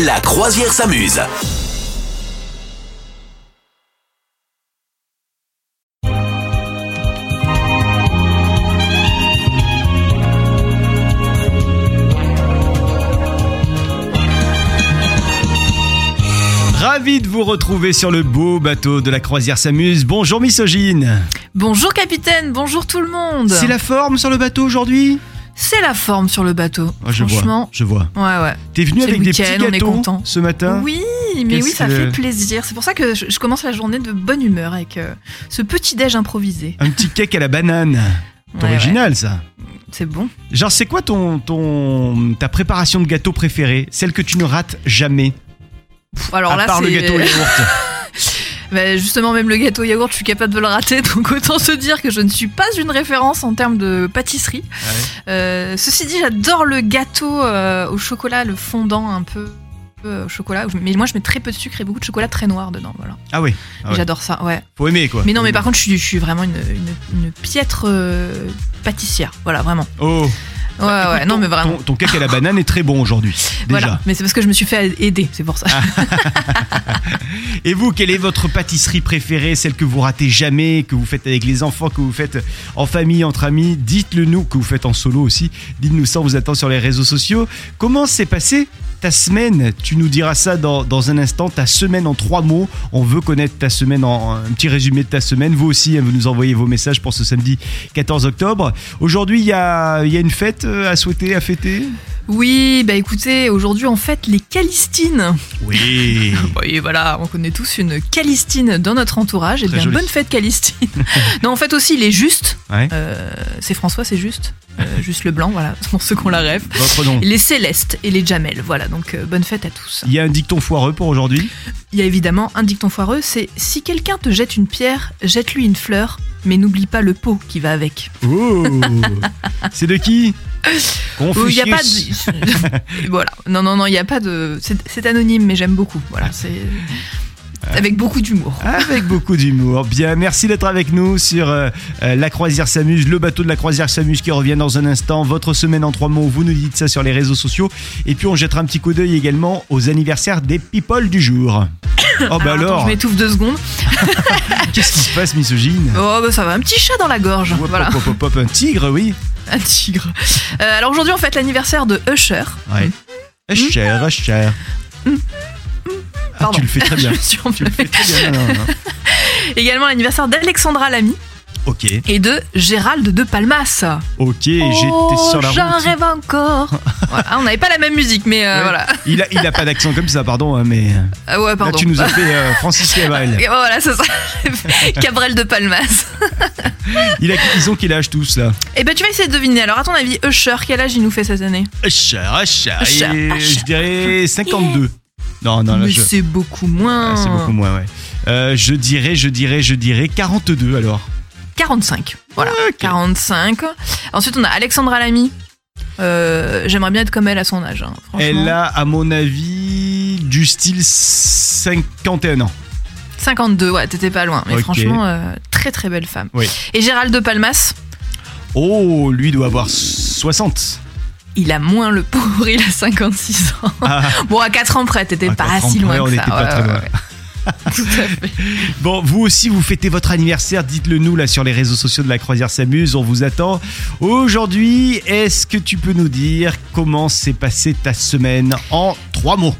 La croisière s'amuse. Ravi de vous retrouver sur le beau bateau de la croisière s'amuse. Bonjour misogyne. Bonjour capitaine, bonjour tout le monde. C'est la forme sur le bateau aujourd'hui? C'est la forme sur le bateau. Ah, Je vois, Franchement, je vois. ouais ouais. T'es venu avec des petits on est gâteaux content. ce matin? Oui, mais oui, ça fait plaisir. C'est pour ça que je, je commence la journée de bonne humeur avec euh, ce petit déj improvisé. Un petit cake à la banane. C'est Ouais, original ça. C'est bon. Genre c'est quoi ton, ton ta préparation de gâteau préférée? Celle que tu ne rates jamais? Pff, Alors À là, part le gâteau au yaourt. Bah, justement, même le gâteau yaourt, je suis capable de le rater, donc autant se dire que je ne suis pas une référence en termes de pâtisserie. Euh, ceci dit, j'adore le gâteau euh, au chocolat, le fondant un peu euh, au chocolat. Mais moi, je mets très peu de sucre et beaucoup de chocolat très noir dedans. Voilà. Ah oui, Ah ouais. J'adore ça, ouais. faut aimer quoi. Mais non, mais par contre, je suis, je suis vraiment une, une, une piètre euh, pâtissière. Voilà, vraiment. Oh, Ouais, ouais, non, mais vraiment. Ton, ton cake à la banane est très bon aujourd'hui. Déjà. Voilà, mais c'est parce que je me suis fait aider, c'est pour ça. Et vous, quelle est votre pâtisserie préférée, celle que vous ratez jamais, que vous faites avec les enfants, que vous faites en famille, entre amis? Dites-le nous, que vous faites en solo aussi. Dites-nous ça, on vous attend sur les réseaux sociaux. Comment s'est passée ta semaine Tu nous diras ça dans, dans un instant, ta semaine en trois mots. On veut connaître ta semaine, en, un petit résumé de ta semaine. Vous aussi, hein, vous nous envoyez vos messages pour ce samedi 14 octobre. Aujourd'hui, il y a, y a une fête euh, à souhaiter, à fêter? Oui, bah écoutez, aujourd'hui on fête les Calistines. Oui Oui, voilà, on connaît tous une Calistine dans notre entourage. Et Très bien, joli. bonne fête Calistine. non, en fait aussi, les Justes. Ouais. Euh, c'est François, c'est juste. Euh, juste le blanc, voilà, pour ceux qu'on la rêve. Votre nom les Célestes et les Jamel, voilà, donc euh, bonne fête à tous. Il y a un dicton foireux pour aujourd'hui? Il y a évidemment un dicton foireux, c'est si quelqu'un te jette une pierre, jette-lui une fleur, mais n'oublie pas le pot qui va avec. Oh C'est de qui? Il y a pas de... voilà. Non, non, non, il n'y a pas de... C'est c'est anonyme, mais j'aime beaucoup. Voilà, c'est... Avec beaucoup d'humour. Avec beaucoup d'humour. Bien, merci d'être avec nous sur euh, euh, La Croisière s'amuse, le bateau de La Croisière s'amuse qui revient dans un instant. Votre semaine en trois mots, vous nous dites ça sur les réseaux sociaux. Et puis on jettera un petit coup d'œil également aux anniversaires des people du jour. Oh bah Alors, attends, alors, je m'étouffe deux secondes. qu'est-ce qui se passe, misogyne? Oh, bah ça va, un petit chat dans la gorge. Hop, Voilà, hop, hop, un tigre, oui. un tigre. Euh, alors aujourd'hui, on fête l'anniversaire de Usher. Ouais. Cher, cher. Ah, Pardon. tu le fais très bien. Tu le fais très non. Également l'anniversaire d'Alexandra Lamy Ok, et de Gérald de Palmas. ok, j'étais oh, sur la j'en rêve encore. Voilà, on n'avait pas la même musique, mais euh, Ouais. voilà. Il a, il a pas d'accent comme ça, pardon, hein, mais Ah ouais, là pardon. tu nous as fait euh, Francis Cabrel. Et voilà, c'est ça. Cabrel de Palmas. Il a, ils ont quel âge tous là? Eh ben, tu vas essayer de deviner. Alors, à ton avis, Usher, quel âge il nous fait cette année? Usher, Et Usher. Je dirais 52. Non, non, là, Mais je- c'est beaucoup moins. Ah, c'est beaucoup moins, ouais. Euh, je dirais, je dirais, je dirais 42 alors. 45. Voilà, Ok. 45. Ensuite, on a Alexandra Lamy. Euh, J'aimerais bien être comme elle à son âge. hein. Elle a, à mon avis, du style 51 ans. 52, ouais, t'étais pas loin. Mais franchement, euh, très très belle femme. Oui. Et Gérald de Palmas, Oh, lui doit avoir 60. Il a moins le pauvre, il a 56 ans. Ah, Bon, à 4 ans près, t'étais pas si loin près, que on ça. pas Ouais, très loin. ouais. Tout à fait. Bon, vous aussi, vous fêtez votre anniversaire, dites-le nous là sur les réseaux sociaux de la Croisière s'amuse, on vous attend. Aujourd'hui, est-ce que tu peux nous dire comment s'est passée ta semaine en trois mots?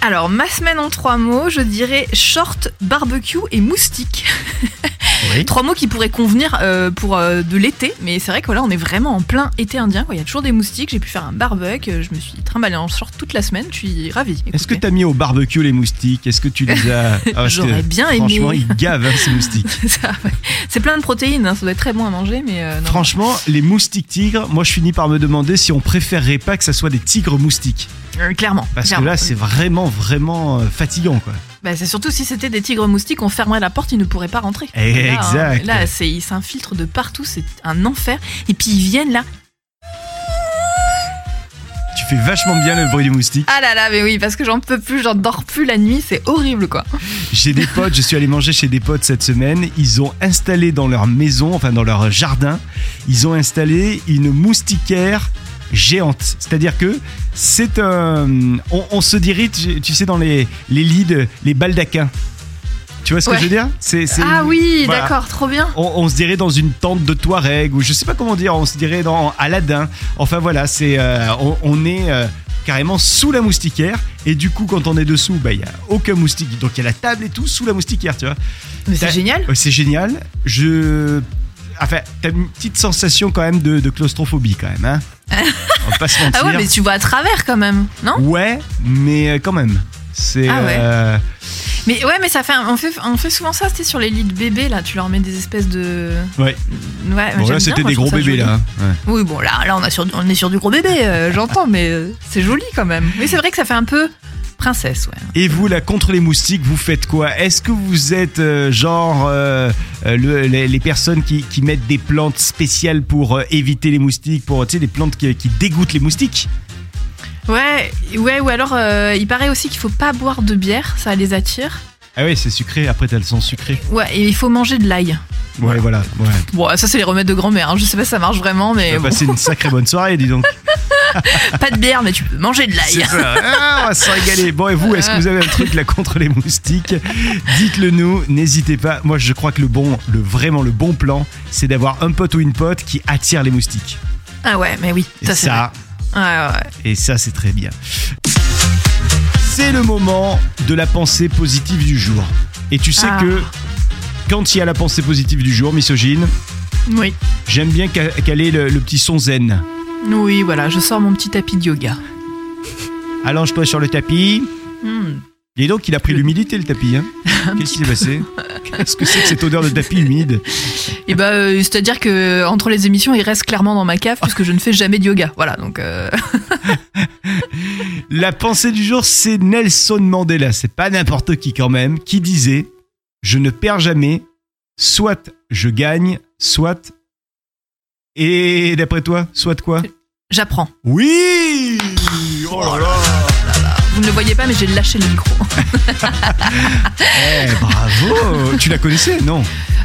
Alors, ma semaine en trois mots, je dirais short, barbecue et moustique. Oui. Trois mots qui pourraient convenir euh, pour euh, de l'été, mais c'est vrai que là, on est vraiment en plein été indien. quoi. Il y a toujours des moustiques. J'ai pu faire un barbecue. Je me suis trimballée en short toute la semaine. Je suis ravie. Est-ce que écoutez. tu as mis au barbecue les moustiques? Est-ce que tu les as? Ah, J'aurais bien aimé. Franchement, ils gavent hein, ces moustiques. Ouais. C'est plein de protéines. hein, Ça doit être très bon à manger, mais euh, non. Franchement, les moustiques tigres, moi je finis par me demander si on préférerait pas que ça soit des tigres moustiques. Clairement. Parce clairement. que là, c'est vraiment, vraiment fatigant quoi. Bah, c'est surtout si c'était des tigres moustiques, on fermerait la porte, ils ne pourraient pas rentrer. Là, hein, Exact. Là, c'est, ils s'infiltrent de partout, c'est un enfer. Et puis ils viennent là. Tu fais vachement bien le bruit du moustique. Ah là là, mais oui, parce que j'en peux plus, j'en dors plus la nuit, c'est horrible quoi. J'ai des potes, je suis allé manger chez des potes cette semaine. Ils ont installé dans leur maison, enfin dans leur jardin, ils ont installé une moustiquaire géante. C'est-à-dire que c'est un. On, on se dirige, tu- tu sais, dans les, les lits, de- les baldaquins. Tu vois ce que je veux dire? C'est, Ah oui, voilà. d'accord, trop bien. On, on se dirait dans une tente de Touareg, ou je sais pas comment dire, on se dirait dans Aladdin. Enfin voilà, c'est, euh, on, on est euh, carrément sous la moustiquaire, et du coup, quand on est dessous, bah, il y a aucun moustique. Donc il y a la table et tout sous la moustiquaire, tu vois. Mais c'est génial. C'est génial. Je. Enfin, t'as une petite sensation quand même de, de claustrophobie quand même, hein On va pas se mentir. Ah ouais, mais tu vois à travers quand même, non? Ouais, mais euh, quand même. C'est. Ah ouais. euh, Mais ouais, mais ça fait, un- on fait, on fait souvent ça, c'était sur les lits de bébés là, tu leur mets des espèces de. Ouais. Ouais, Bon, j'aime là, c'était bien, moi, des je trouve gros ça bébés joli. là. hein. Ouais. Oui, bon, là, là on, a sur, on est sur du gros bébé, euh, j'entends, mais euh, c'est joli quand même. Oui, c'est vrai que ça fait un peu princesse, ouais. Et vous, là, contre les moustiques, vous faites quoi? Est-ce que vous êtes euh, genre euh, euh, le- les, les personnes qui, qui mettent des plantes spéciales pour euh, éviter les moustiques, pour, tu sais, des plantes qui, qui dégoûtent les moustiques? Ouais, ouais, ou alors euh, il paraît aussi qu'il faut pas boire de bière, ça les attire. Ah ouais, c'est sucré, après t'as le son sucré. Ouais, et il faut manger de l'ail. Ouais, voilà. Ouais. Bon, ça c'est les remèdes de grand-mère, hein. je sais pas si ça marche vraiment, mais On va bon. passer une sacrée bonne soirée, dis donc. pas de bière, mais tu peux manger de l'ail. ça. Ah, on va se régaler. Bon, et vous, est-ce que vous avez un truc là contre les moustiques Dites-le nous, n'hésitez pas. Moi, je crois que le bon, le vraiment le bon plan, c'est d'avoir un pote ou une pote qui attire les moustiques. Ah ouais, mais oui, Et ça c'est ça, ouais, ouais. et ça, c'est très bien. C'est le moment de la pensée positive du jour. Et tu sais Ah. que quand il y a la pensée positive du jour, misogyne, Oui. j'aime bien ca- caler le, le petit son zen. Oui, voilà, je sors mon petit tapis de yoga. Allonge-toi sur le tapis. Hmm. Et donc, il a pris l'humidité, le tapis. Hein Qu'est-ce qui s'est passé Qu'est-ce que c'est que cette odeur de tapis humide Et bah, euh, c'est-à-dire que entre les émissions, il reste clairement dans ma cave puisque je ne fais jamais de yoga. Voilà, donc. euh, La pensée du jour, c'est Nelson Mandela. C'est pas n'importe qui quand même, qui disait Je ne perds jamais, soit je gagne, soit. Et d'après toi, soit quoi J'apprends. Oui Oh là là Vous ne le voyez pas, mais j'ai lâché le micro. Eh, bravo Tu la connaissais Non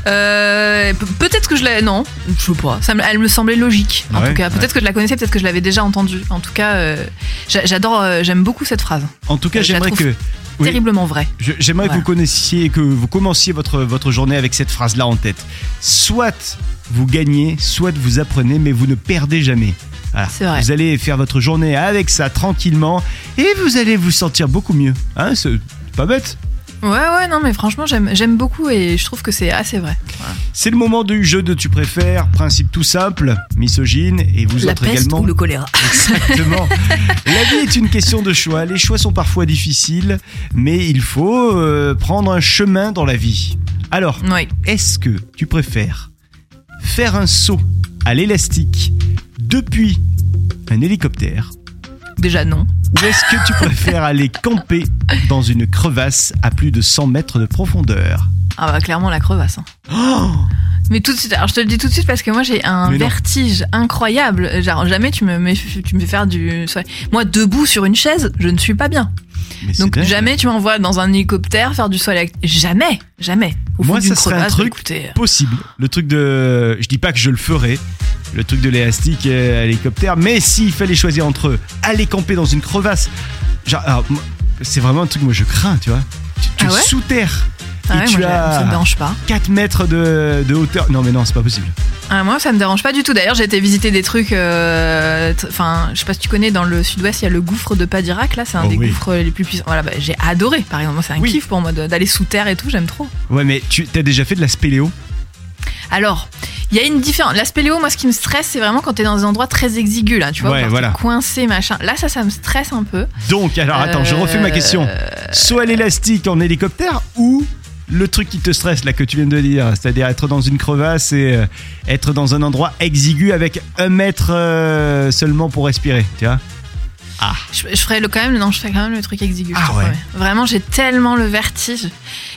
Euh, pe- peut-être que je l'ai. Non, je sais pas. Ça me- elle me semblait logique. En Ouais, tout cas, peut-être que je la connaissais, peut-être que je l'avais déjà entendue. En tout cas, euh, j'a- j'adore, euh, j'aime beaucoup cette phrase. En tout cas, la j'aimerais que. Oui. Terriblement vraie. Je- J'aimerais que vous connaissiez, que vous commenciez votre, votre journée avec cette phrase-là en tête. Soit vous gagnez, soit vous apprenez, mais vous ne perdez jamais. Voilà. C'est vrai. Vous allez faire votre journée avec ça tranquillement et vous allez vous sentir beaucoup mieux. Hein, c'est pas bête. Ouais, ouais, non, mais franchement, j'aime, j'aime beaucoup et je trouve que c'est assez vrai. Voilà. C'est le moment du jeu de tu préfères. Principe tout simple, misogyne et vous La autres peste également. ou le choléra. Exactement. La vie est une question de choix. Les choix sont parfois difficiles, mais il faut euh, prendre un chemin dans la vie. Alors, Oui. est-ce que tu préfères faire un saut à l'élastique depuis un hélicoptère Déjà non. ou est-ce que tu préfères aller camper dans une crevasse à plus de 100 mètres de profondeur? Ah bah clairement la crevasse. hein. Oh Mais tout de suite, alors je te le dis tout de suite parce que moi j'ai un Mais non. vertige incroyable. Genre jamais tu me, mets- tu me fais faire du. Moi debout sur une chaise, je ne suis pas bien. Mais Donc dingue. jamais tu m'envoies dans un hélicoptère faire du sol avec. Jamais, jamais. Au Moi, ça serait un truc- écoutez, euh, possible. Le truc de. Je dis pas que je le ferai. Le truc de l'élastique et à l'hélicoptère. Mais s'il fallait choisir entre aller camper dans une crevasse. Genre, c'est vraiment un truc que moi je crains, tu vois. Tu, tu Ah ouais sous terre. ah et ouais, tu moi, as- ça me dérange pas. 4 mètres de, de hauteur. Non, mais non, c'est pas possible. Ah, moi ça me dérange pas du tout. D'ailleurs j'ai été visiter des trucs. euh, Enfin, je sais pas si tu connais dans le sud-ouest, il y a le gouffre de Padirac. Là, c'est un Oh des oui. gouffres les plus puissants. Voilà, bah, j'ai adoré. Par exemple, c'est un Oui. kiff pour moi d'aller sous terre et tout. J'aime trop. Ouais, mais tu as déjà fait de la spéléo? Alors, il y a une différence. La spéléo, moi, ce qui me stresse, c'est vraiment quand t'es dans des endroits très exigus, là, tu vois, Ouais, voilà. coincé, machin. Là, ça, ça me stresse un peu. Donc, alors attends, je refais ma question. Euh, Soit l'élastique en hélicoptère ou le truc qui te stresse là que tu viens de dire, c'est-à-dire être dans une crevasse et euh, être dans un endroit exigu avec un mètre euh, seulement pour respirer, tu vois Je, je ferais le quand même, non, je ferais quand même le truc exigu. Ah ouais. Vraiment, j'ai tellement le vertige.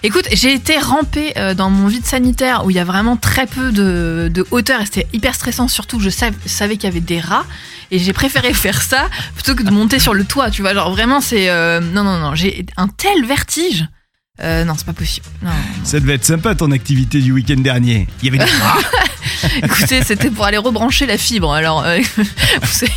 Écoute, j'ai été rampée euh, dans mon vide sanitaire où il y a vraiment très peu de, de hauteur et c'était hyper stressant. Surtout je sav- savais qu'il y avait des rats et j'ai préféré faire ça plutôt que de monter sur le toit. Tu vois, genre vraiment, c'est euh, non, non, non, j'ai un tel vertige. Euh, non, c'est pas possible. Non, non. Ça devait être sympa ton activité du week-end dernier. Il y avait des. Écoutez, c'était pour aller rebrancher la fibre. Alors, euh, c'est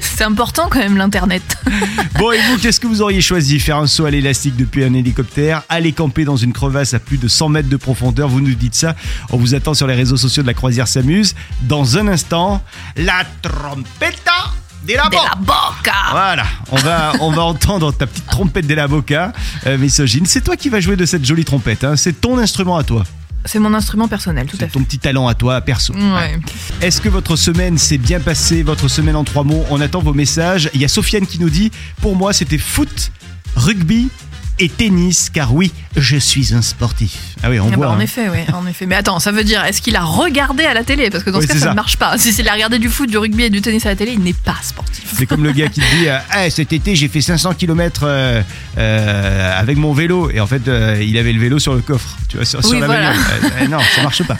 c'est important quand même l'internet. Bon, et vous, qu'est-ce que vous auriez choisi? Faire un saut à l'élastique depuis un hélicoptère Aller camper dans une crevasse à plus de 100 mètres de profondeur? Vous nous dites ça. On vous attend sur les réseaux sociaux de la croisière s'amuse. Dans un instant, la trompetta de la De la boca. Voilà, on va, on va entendre ta petite trompette de la boca, euh, misogyne. C'est toi qui vas jouer de cette jolie trompette, hein. c'est ton instrument à toi, C'est mon instrument personnel, tout à c'est fait. ton petit talent à toi, perso. Ouais. Est-ce que votre semaine s'est bien passée, votre semaine en trois mots? On attend vos messages. Il y a Sofiane qui nous dit Pour moi, c'était foot, rugby et tennis, car oui, je suis un sportif. Ah oui, on Ah voit. bah, en hein. effet, oui, en effet. Mais attends, ça veut dire, est-ce qu'il a regardé à la télé? Parce que dans Oui, ce cas, ça, ça. ne marche pas. Si c'est a regardé du foot, du rugby et du tennis à la télé, il n'est pas sportif. C'est comme le gars qui te dit euh, Ah, cet été j'ai fait 500 km avec mon vélo et en fait euh, il avait le vélo sur le coffre tu vois sur, la voilà. Euh, euh, non ça marche pas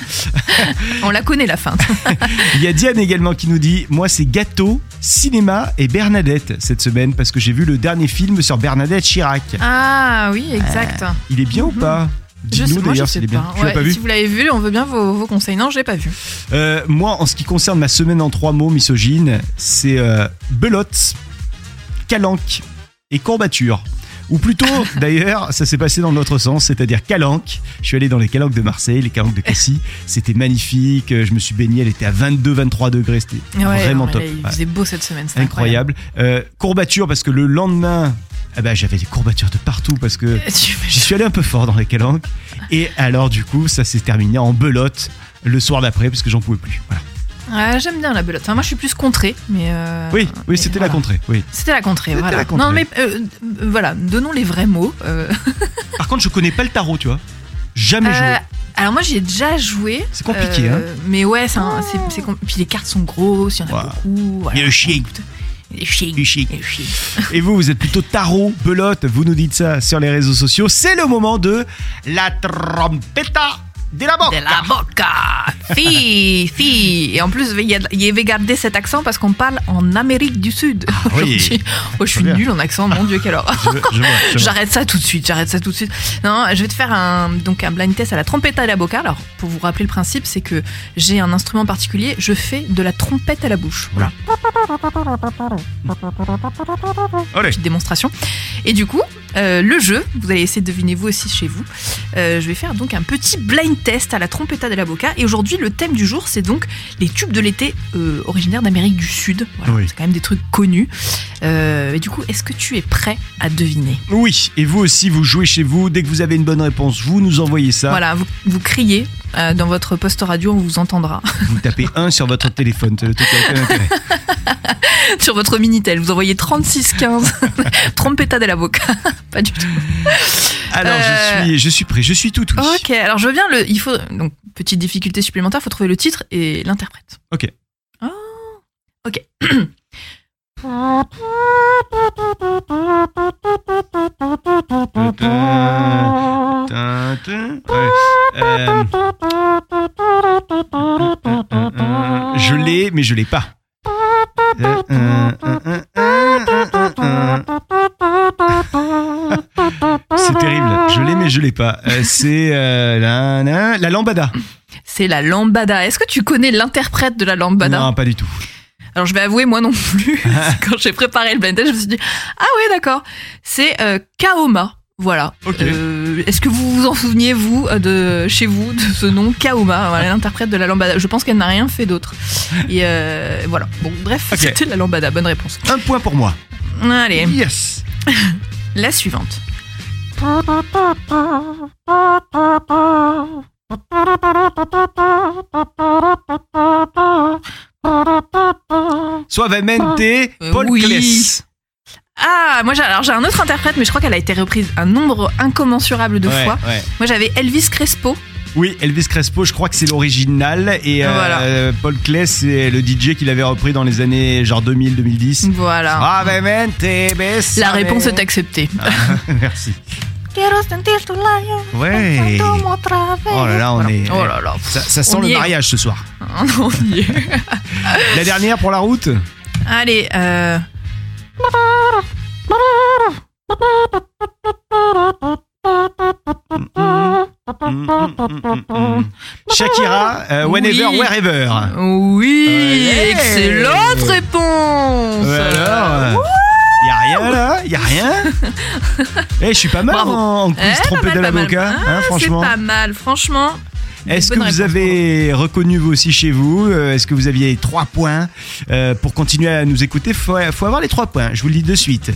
On la connaît, la fin. il y a Diane également qui nous dit moi c'est gâteau cinéma et Bernadette cette semaine parce que j'ai vu le dernier film sur Bernadette Chirac Ah oui, exact. il est bien ou pas Je sais, dis-nous je d'ailleurs sais s'il est bien pas. tu l'as Ouais, pas vu Si vous l'avez vu, on veut bien vos, vos conseils. Non, j'ai pas vu. Euh, moi, en ce qui concerne ma semaine en trois mots misogyne, c'est euh, belote, calanque et courbature. Ou plutôt, d'ailleurs, ça s'est passé dans l'autre sens, c'est-à-dire calanque. Je suis allé dans les calanques de Marseille, les calanques de Cassis. C'était magnifique. Je me suis baigné, elle était à 22-23 degrés. C'était Ouais, vraiment non, top. là, Il faisait beau cette semaine, c'était Incroyable. Euh, courbature, parce que le lendemain, ah bah, j'avais des courbatures de partout parce que incroyable. J'y suis allé un peu fort dans les calanques. Et alors, du coup, ça s'est terminé en belote le soir d'après parce que j'en pouvais plus. Voilà. J'aime bien la belote. Enfin, moi, je suis plus contrée, mais. euh, Oui, oui, c'était voilà. la contrée. Oui. C'était la contrée, voilà. la contrée. Non, mais euh, euh, voilà, donnons les vrais mots. Par contre, je connais pas le tarot, tu vois. Jamais joué. Alors moi, j'y ai déjà joué. C'est compliqué, hein. Mais ouais, c'est un- c'est puis les cartes sont grosses, il y en a Ouais. beaucoup. voilà. Il y a le chic. Et vous, vous êtes plutôt tarot, belote. Vous nous dites ça sur les réseaux sociaux. C'est le moment de la trompetta de la boca. De la boca Si, si Et en plus, il avait gardé cet accent parce qu'on parle en Amérique du Sud. Ah oui. Oh, je suis nulle en accent, mon Dieu, quelle horreur. J'arrête ça tout de suite, j'arrête ça tout de suite. Non, je vais te faire un, donc un blind test à la trompetta à la boca. Alors, pour vous rappeler le principe, c'est que j'ai un instrument particulier, je fais de la trompette à la bouche. Voilà. Allez. Petite démonstration. Et du coup, euh, le jeu, vous allez essayer de deviner vous aussi chez vous. Euh, je vais faire donc un petit blind test à la trompetta de la boca. Et aujourd'hui, le thème du jour, c'est donc les tubes de l'été euh, originaires d'Amérique du Sud. Voilà, Oui. C'est quand même des trucs connus. Et du coup, est-ce que tu es prêt à deviner? Oui, et vous aussi, vous jouez chez vous. Dès que vous avez une bonne réponse, vous nous envoyez ça. Voilà, vous, vous criez dans votre poste radio, on vous entendra. Vous tapez 1 sur votre téléphone. C'est le truc qui a aucun intérêt. Sur votre Minitel, vous envoyez 3615 trompetta de la boca. Pas du tout. Alors, Euh, je, suis, je suis prêt. Je suis tout oui. Ok, alors je veux bien le. Il faut. Donc, petite difficulté supplémentaire, il faut trouver le titre et l'interprète. Ok. Oh, ok. Euh, Je l'ai, mais je l'ai pas. C'est terrible. Je l'ai, mais je l'ai pas. Euh, C'est euh, la, la, la lambada. C'est la lambada. Est-ce que tu connais l'interprète de la lambada Non, pas du tout. Alors je vais avouer, moi non plus. Quand j'ai préparé le blind test, je me suis dit ah ouais d'accord. C'est euh, Kaoma. Voilà. Euh, Est-ce que vous vous en souveniez vous de chez vous de ce nom Kaoma, voilà, l'interprète de la lambada. Je pense qu'elle n'a rien fait d'autre. Et euh, voilà. Bon bref, c'était la lambada. Bonne réponse. Un point pour moi. Allez, Yes. la suivante. Suavemente, Euh, Paul oui. Ah, moi j'ai alors j'ai un autre interprète, mais je crois qu'elle a été reprise un nombre incommensurable de Ouais, fois. ouais. Moi j'avais Elvis Crespo. Oui, Elvis Crespo, je crois que c'est l'original. Et euh. Paul Claes, c'est le DJ qui l'avait repris dans les années genre 2000-2010. Voilà. Suavemente, besame. La réponse est acceptée. Merci. Ouais. Oh là là, on est. Oh là là. Ça, ça sent On le est. mariage ce soir. On y est. La dernière pour la route Allez, euh... Shakira, euh, Whenever, Oui. Wherever. Oui, Ouais. excellente réponse. Ouais, alors, il y a rien là, y a rien. Eh, je suis pas mal Bravo. en, en quiz Eh, pas trompé de l'avocat, Ah, hein, franchement. C'est pas mal, franchement. Est-ce que Bonne vous réponse, avez reconnu vous aussi chez vous Euh, Est-ce que vous aviez trois points Euh, Pour continuer à nous écouter, faut, faut avoir les trois points. Je vous le dis de suite.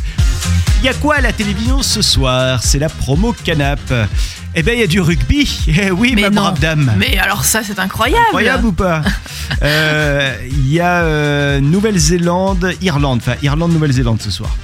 Y a quoi à la télévision ce soir? C'est la promo Canap. Eh ben, il y a du rugby. Eh oui, Mais ma non. brave dame. Mais alors ça, c'est incroyable. Incroyable ou pas? Euh, Il y a euh, Nouvelle-Zélande, Irlande. Enfin, Irlande-Nouvelle-Zélande ce soir.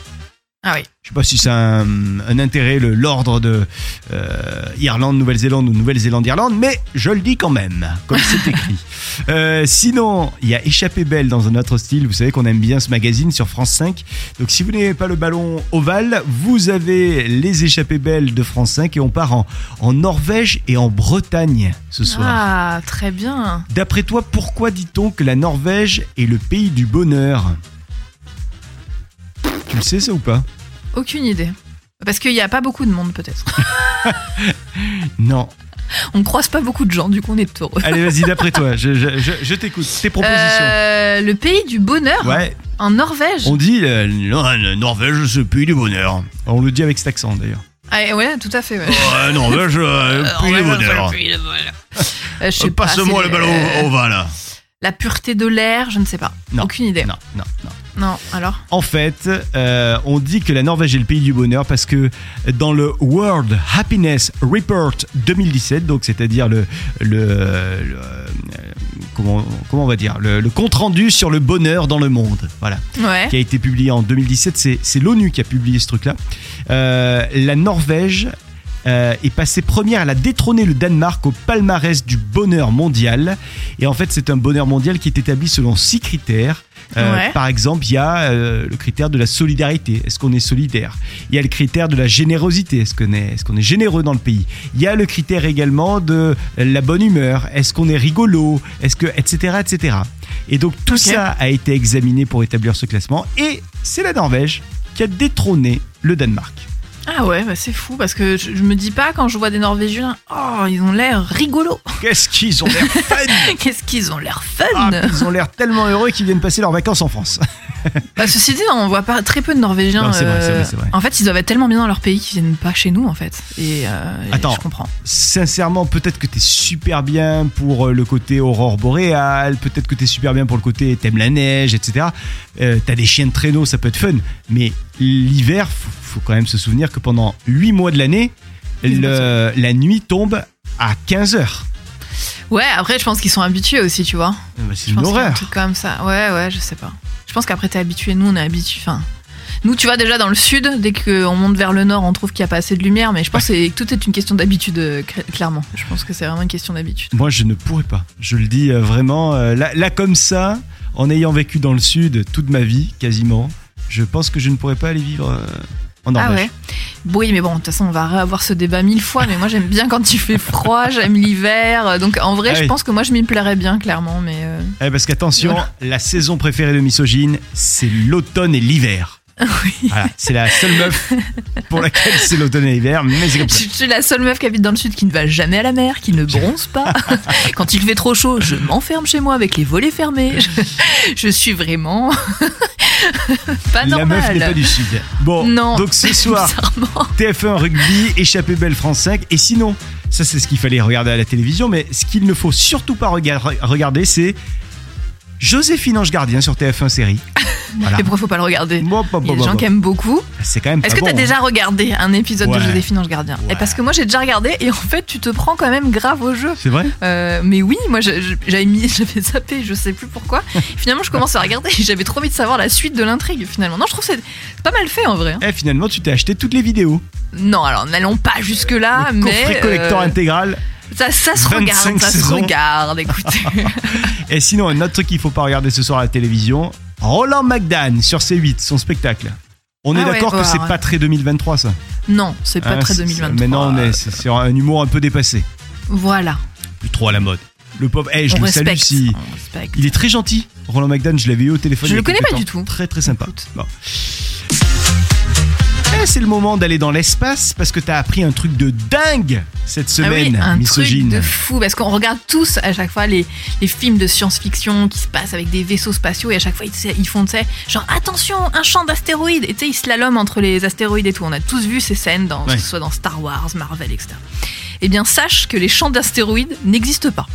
Ah oui. Je sais pas si c'est un, un intérêt, l'ordre de euh, Irlande, Nouvelle-Zélande ou Nouvelle-Zélande, Irlande, mais je le dis quand même, comme c'est écrit. Euh, sinon, il y a Échappée Belle dans un autre style. Vous savez qu'on aime bien ce magazine sur France 5. Donc si vous n'avez pas le ballon ovale, vous avez les Échappées Belles de France 5 et on part en, en Norvège et en Bretagne ce soir. Ah, très bien. D'après toi, pourquoi dit-on que la Norvège est le pays du bonheur? Tu le sais ça ou pas Aucune idée. Parce qu'il n'y a pas beaucoup de monde, peut-être. Non. On ne croise pas beaucoup de gens, du coup, on est heureux. Allez, vas-y, d'après toi, je, je- je- je t'écoute. Tes propositions. Euh, le pays du bonheur Ouais, en Norvège. on dit euh, la Norvège, c'est le pays du bonheur. On le dit avec cet accent d'ailleurs. Ah, ouais, tout à fait. Ouais. Norvège, euh, le pays du bonheur. Je sais pas, Passe-moi le ballon euh, ovale. La pureté de l'air, je ne sais pas. Non. Aucune idée. Non, non, non. Non, alors? En fait, euh, on dit que la Norvège est le pays du bonheur parce que dans le World Happiness Report 2017, donc c'est-à-dire le, le, le, euh, comment, comment on va dire le, le compte rendu sur le bonheur dans le monde, voilà, Ouais. qui a été publié en 2017, c'est c'est l'ONU qui a publié ce truc-là. Euh, la Norvège euh, est passée première, elle a détrôné le Danemark au palmarès du bonheur mondial. Et en fait, c'est un bonheur mondial qui est établi selon six critères. Euh, Ouais. Par exemple, il y a euh, le critère de la solidarité. Est-ce qu'on est solidaire? Il y a le critère de la générosité. Est-ce qu'on est, est, qu'on est généreux dans le pays? Il y a le critère également de la bonne humeur. Est-ce qu'on est rigolo? Est-ce que, etc., etc. Et donc tout ça a été examiné pour établir ce classement. Et c'est la Norvège qui a détrôné le Danemark. Ah ouais, bah c'est fou parce que je, je me dis pas quand je vois des Norvégiens, oh, ils ont l'air rigolos. Qu'est-ce qu'ils ont l'air fun Qu'est-ce qu'ils ont l'air fun. Ah, Ils ont l'air tellement heureux qu'ils viennent passer leurs vacances en France. Bah, ceci dit, on voit pas très peu de Norvégiens. Non, c'est vrai, euh, c'est vrai, c'est vrai. En fait, ils doivent être tellement bien dans leur pays qu'ils viennent pas chez nous, en fait. Et, euh, et Attends. je comprends. Sincèrement, peut-être que t'es super bien pour euh, le côté aurore boréale, peut-être que t'es super bien pour le côté t'aimes la neige, etc. Euh, T'as des chiens de traîneau, ça peut être fun. Mais l'hiver, faut, faut quand même se souvenir que pendant 8 mois de l'année, la nuit tombe à 15 heures. Ouais, après, je pense qu'ils sont habitués aussi, tu vois. Bah, C'est Je une a un horreur. truc comme ça. Ouais, ouais, je sais pas. Je pense qu'après, t'es habitué. Nous, on est habitué. Enfin, nous, tu vois, déjà dans le sud, dès qu'on monte vers le nord, on trouve qu'il n'y a pas assez de lumière. Mais je pense que c'est- tout est une question d'habitude, euh, cl- clairement. Je pense que c'est vraiment une question d'habitude. Moi, je ne pourrais pas. Je le dis euh, vraiment. euh, là, là, comme ça, en ayant vécu dans le sud toute ma vie, quasiment, je pense que je ne pourrais pas aller vivre euh, en Ah Norvège. ouais Oui, mais bon, de toute façon, on va avoir ce débat mille fois. Mais moi, j'aime bien quand il fait froid, j'aime l'hiver. Donc, en vrai, Ah je pense que moi, je m'y plairais bien, clairement. Mais euh, Eh, parce qu'attention, la saison préférée de Misogyne, c'est l'automne et l'hiver. Voilà, c'est la seule meuf pour laquelle c'est l'automne et l'hiver, mais c'est comme ça. je suis la seule meuf qui habite dans le sud qui ne va jamais à la mer, qui ne bronze pas. quand il fait trop chaud, je m'enferme chez moi avec les volets fermés. Je, je suis vraiment pas La meuf n'est pas du sud. Bon, Non. donc ce soir, Bizarrement. TF1 rugby, échappée belle France 5. Et sinon, ça c'est ce qu'il fallait regarder à la télévision, mais ce qu'il ne faut surtout pas rega- regarder, c'est Joséphine Ange Gardien sur TF1 série. Voilà. Et pourquoi faut pas le regarder Bon, bon, Il y a bon, des gens bon. qui aiment beaucoup. C'est quand même Est-ce que t'as bon, déjà hein. regardé un épisode Ouais. de Joséphine Ange Gardien Ouais. Et parce que moi j'ai déjà regardé et en fait tu te prends quand même grave au jeu. C'est vrai Euh, mais oui, moi j'avais mis, j'avais zappé, je sais plus pourquoi. Finalement, je commence à regarder et j'avais trop envie de savoir la suite de l'intrigue finalement. Non, je trouve que c'est pas mal fait en vrai. hein. Eh, finalement, tu t'es acheté toutes les vidéos. Non, alors n'allons pas jusque là, le mais coffret collector euh, intégral. Ça, ça se 25 regarde, ça se regarde. Écoutez, Et sinon, un autre truc qu'il faut pas regarder ce soir à la télévision, Roland McDan sur C8, son spectacle. On est Ah ouais, d'accord que c'est ouais. pas très 23 ça. non, c'est pas Hein, très c'est- 2023. Maintenant, on est c'est un humour un peu dépassé, Voilà, plus trop à la mode. Le pauvre, eh, je on le salue si. Il est très gentil, Roland McDan. Je l'avais eu au téléphone. Je le connais pas du tout. Très très sympa. Écoute. Bon. c'est le moment d'aller dans l'espace parce que t'as appris un truc de dingue cette Ah oui, semaine, un misogyne. truc de fou parce qu'on regarde tous à chaque fois les, les films de science-fiction qui se passent avec des vaisseaux spatiaux et à chaque fois ils, ils font tu sais genre attention un champ d'astéroïdes et tu sais ils slalom entre les astéroïdes et tout on a tous vu ces scènes dans, Ouais. que ce soit dans Star Wars Marvel etc eh bien sache que les champs d'astéroïdes n'existent pas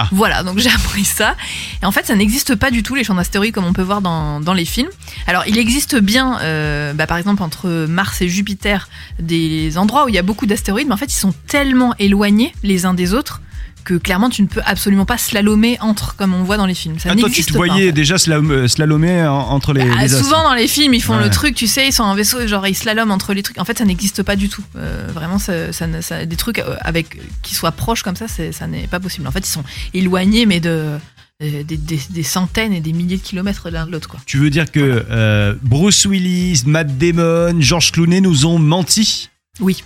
Ah. Voilà, donc j'ai appris ça. Et en fait, ça n'existe pas du tout, les champs d'astéroïdes, comme on peut voir dans, dans les films. Alors, il existe bien, euh, bah, par exemple, entre Mars et Jupiter, des endroits où il y a beaucoup d'astéroïdes, mais en fait, ils sont tellement éloignés les uns des autres que clairement, tu ne peux absolument pas slalomer entre, comme on voit dans les films. Ça Ah, toi, tu te voyais déjà euh, slalomer en- entre les, Ah, les astres. souvent dans les films, ils font Ouais. le truc, tu sais, ils sont en vaisseau et genre ils slaloment entre les trucs. En fait, ça n'existe pas du tout. Euh, vraiment, ça, ça ne- ça- des trucs euh, avec qui soient proches comme ça, ça n'est pas possible. En fait, ils sont éloignés, mais de euh, des, des- des centaines et des milliers de kilomètres l'un de l'autre. Tu veux dire que euh, Bruce Willis, Matt Damon, George Clooney nous ont menti? Oui.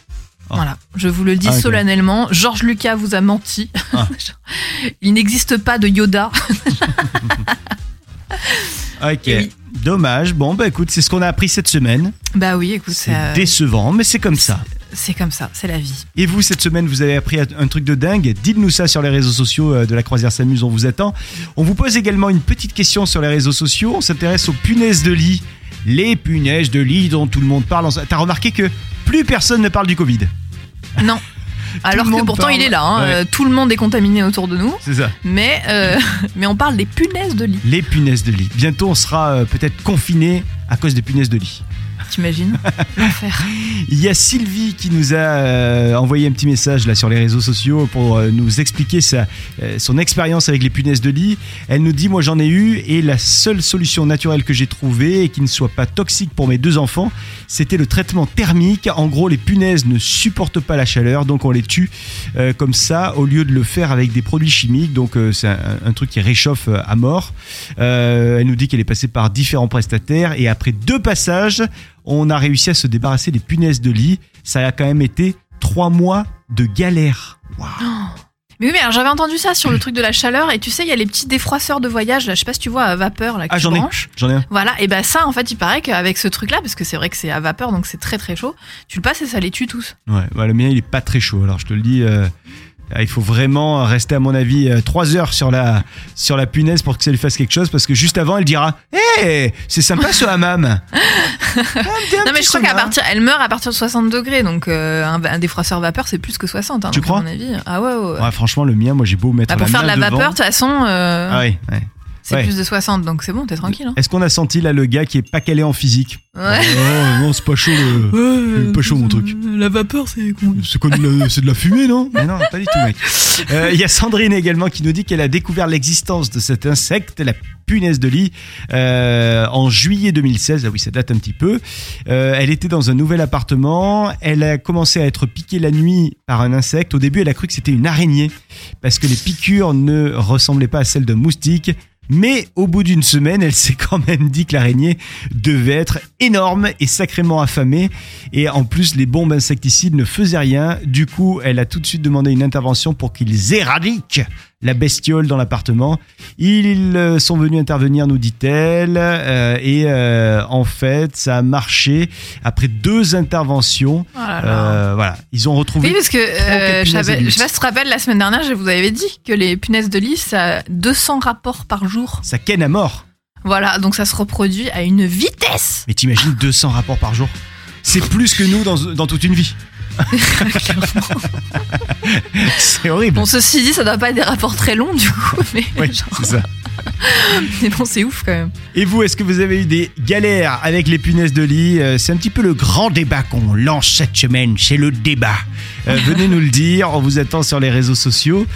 Ah. Voilà, je vous le dis Ah, solennellement. Georges Lucas vous a menti. Ah. Il n'existe pas de Yoda. Ok. Et. Dommage. Bon, bah écoute, c'est ce qu'on a appris cette semaine. Bah oui, écoute, C'est ça- décevant, mais c'est comme ça. c'est comme ça, c'est la vie. Et vous, cette semaine, vous avez appris un truc de dingue Dites-nous ça sur les réseaux sociaux euh, de la Croisière s'amuse, on vous attend. On vous pose également une petite question sur les réseaux sociaux. On s'intéresse aux punaises de lit. Les punaises de lit dont tout le monde parle. T'as remarqué que plus personne ne parle du Covid. Non. Alors que pourtant parle. il est là, hein. Ouais. Tout le monde est contaminé autour de nous, C'est ça. mais, euh, mais on parle des punaises de lit. Les punaises de lit. Bientôt, on sera euh, peut-être confiné à cause des punaises de lit. T'imagines L'enfer. Il y a Sylvie qui nous a euh, envoyé un petit message là sur les réseaux sociaux pour euh, nous expliquer sa, euh, son expérience avec les punaises de lit. Elle nous dit moi j'en ai eu et la seule solution naturelle que j'ai trouvée et qui ne soit pas toxique pour mes deux enfants, c'était le traitement thermique. En gros les punaises ne supportent pas la chaleur donc on les tue comme ça au lieu de le faire avec des produits chimiques. Donc c'est un, un truc qui réchauffe à mort. Elle nous dit qu'elle est passée par différents prestataires et après deux passages, on a réussi à se débarrasser des punaises de lit. Ça a quand même été trois mois de galère. Waouh. Mais oui, mais alors j'avais entendu ça sur le truc de la chaleur, et tu sais, il y a les petits défroisseurs de voyage, là, je sais pas si tu vois, à vapeur, là, que Ah j'en ai, j'en ai un. Voilà, et ben ça, en fait, il paraît qu'avec ce truc-là, parce que c'est vrai que c'est à vapeur, donc c'est très très chaud, tu le passes et ça les tue tous. Ouais, bah, le mien il est pas très chaud. Alors je te le dis, euh, il faut vraiment rester à mon avis euh, trois heures sur la sur la punaise pour que ça lui fasse quelque chose parce que juste avant elle dira, hé, c'est sympa ce hammam. Non, mais je crois qu'à partir, elle meurt à partir de 60 degrés, donc euh, un, un défroisseur vapeur, c'est plus que 60. Hein, Tu donc, crois À mon avis. Ah ouais, ouais. ouais. Ouais, franchement le mien, moi j'ai beau mettre Bah, pour la faire de la devant. vapeur, de toute façon, euh, Ah oui, ouais. C'est ouais. plus de 60, donc c'est bon, t'es tranquille. Hein. Est-ce qu'on a senti là le gars qui est pas calé en physique Ouais. Oh non, c'est pas chaud. le- pas chaud, mon truc. La vapeur, c'est C'est quoi de de la fumée, non? Mais non, pas du tout, mec. Euh, Il y a Sandrine également qui nous dit qu'elle a découvert l'existence de cet insecte, la punaise de lit, euh, en juillet 2016. Ah oui, ça date un petit peu. Euh, elle était dans un nouvel appartement. Elle a commencé à être piquée la nuit par un insecte. Au début, elle a cru que c'était une araignée parce que les piqûres ne ressemblaient pas à celles d'un moustique. Mais au bout d'une semaine, elle s'est quand même dit que l'araignée devait être énorme et sacrément affamée. Et en plus, les bombes insecticides ne faisaient rien. Du coup, elle a tout de suite demandé une intervention pour qu'ils éradiquent la bestiole dans l'appartement. Ils euh, sont venus intervenir, nous dit-elle. euh, et euh, en fait, ça a marché. Après deux interventions, Oh là là. euh, voilà, ils ont retrouvé... Oui, parce que je savais- je sais pas si tu te rappelles, la semaine dernière, je vous avais dit que les punaises de lit, ça a 200 rapports par jour. Ça ken à mort. Voilà, donc ça se reproduit à une vitesse. Mais t'imagines 200 rapports par jour? C'est plus que nous dans, dans toute une vie. C'est horrible. Bon, ceci dit, ça doit pas être des rapports très longs du coup, mais, Oui, genre- c'est ça. mais bon, c'est ouf quand même. Et vous, est-ce que vous avez eu des galères avec les punaises de lit? Euh, C'est un petit peu le grand débat qu'on lance cette semaine. C'est le débat. Euh, venez nous le dire. On vous attend sur les réseaux sociaux.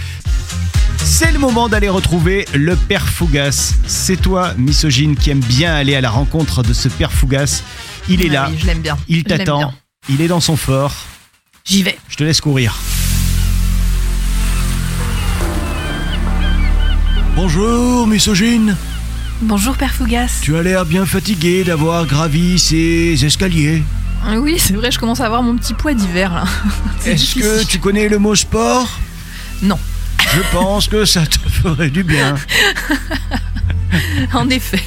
C'est le moment d'aller retrouver le père Fougas. C'est toi, misogyne, qui aime bien aller à la rencontre de ce père Fougas. Il est Ah là. oui, je l'aime bien. Il t'attend. Il est dans son fort. J'y vais. Je te laisse courir. Bonjour, misogyne. Bonjour Père Fougas. Tu as l'air bien fatigué d'avoir gravi ces escaliers. Ah Oui, c'est vrai, je commence à avoir mon petit poids d'hiver là. C'est Est-ce que tu connais le mot sport? Non. Je pense que ça te ferait du bien. en effet.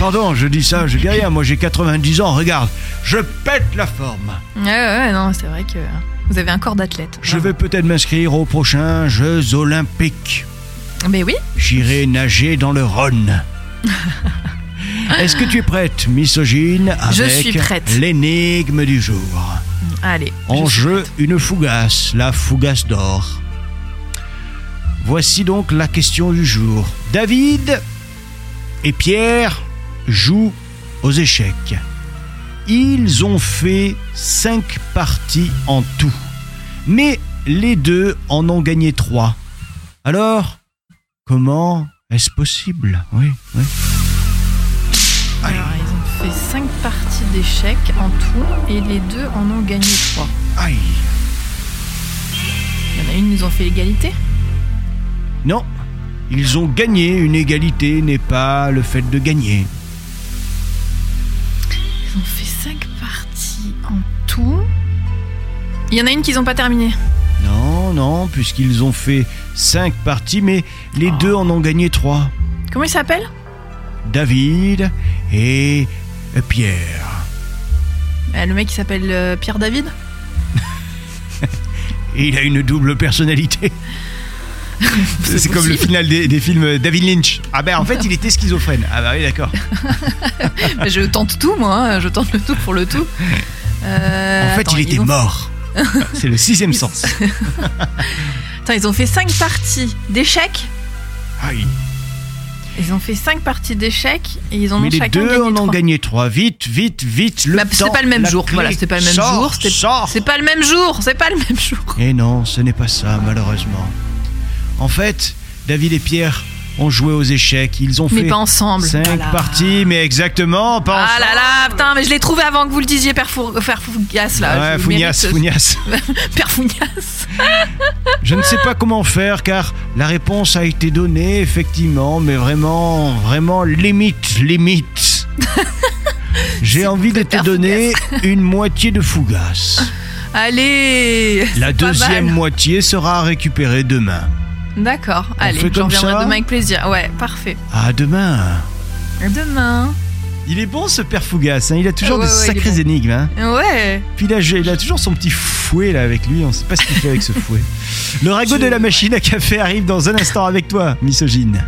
Pardon, je dis ça, je dis rien. Moi, j'ai 90 ans. Regarde, je pète la forme. Ouais, ouais, non, c'est vrai que vous avez un corps d'athlète. Je vais peut-être m'inscrire aux prochains Jeux Olympiques. Mais oui, J'irai nager dans le Rhône. Est-ce que tu es prête, misogyne, Je avec suis prête. l'énigme du jour? Allez. En je jeu, une fougasse, la fougasse d'or. Voici donc la question du jour. David et Pierre jouent aux échecs. Ils ont fait cinq parties en tout. Mais les deux en ont gagné trois. Alors, comment est-ce possible? Oui, oui. Alors, ils ont fait 5 parties d'échecs en tout et les deux en ont gagné 3. aïe. Il y en a une, ils ont fait l'égalité? Non, ils ont gagné. Une égalité n'est pas le fait de gagner. Ils ont fait 5 parties en tout. Il y en a une qu'ils n'ont pas terminée. Non, non, puisqu'ils ont fait cinq parties, mais les deux en ont gagné trois. Comment il s'appelle? David et Pierre. Euh, Le mec qui s'appelle euh, Pierre David? Il a une double personnalité. C'est C'est comme le final des, des films David Lynch. Ah ben en fait il était schizophrène. Ah bah oui d'accord. Je tente tout, moi. hein. Je tente le tout pour le tout. Euh, En fait attends, il était ont- mort. C'est le sixième sens. Attends, ils ont fait 5 parties d'échecs. Aïe. Ils ont fait 5 parties d'échecs et ils en Mais ont les chacun deux gagné en ont gagné trois. Vite, vite, vite. Le Bah, c'est pas le même jour. Voilà, c'était pas le même jour. C'est pas le même jour. C'est pas le même jour. Et non, ce n'est pas ça, malheureusement. En fait, David et Pierre ont joué aux échecs. Ils ont Mais fait pas ensemble. cinq Voilà. parties, mais exactement, pas Ah là ensemble. là, putain, mais je l'ai trouvé avant que vous le disiez, Père, Four... Père Fougas, là. Ouais, Je Fougnas, mérite- Fougnas. Père Fougas. Je ne sais pas comment faire car la réponse a été donnée, effectivement, mais vraiment, vraiment limite, limite. J'ai envie de te donner une moitié de Fougas. Allez La deuxième moitié sera récupérée demain. D'accord, allez, j'en reviendrai demain avec plaisir. Ouais, parfait. À demain. À Demain. Il est bon ce père Fougas, hein, il a toujours Ouais, des ouais, sacrées bon. énigmes. hein. Ouais. Puis il a, il a toujours son petit fouet là avec lui, on sait pas ce qu'il fait avec ce fouet. Le ragot Je- de la machine à café arrive dans un instant avec toi, misogyne.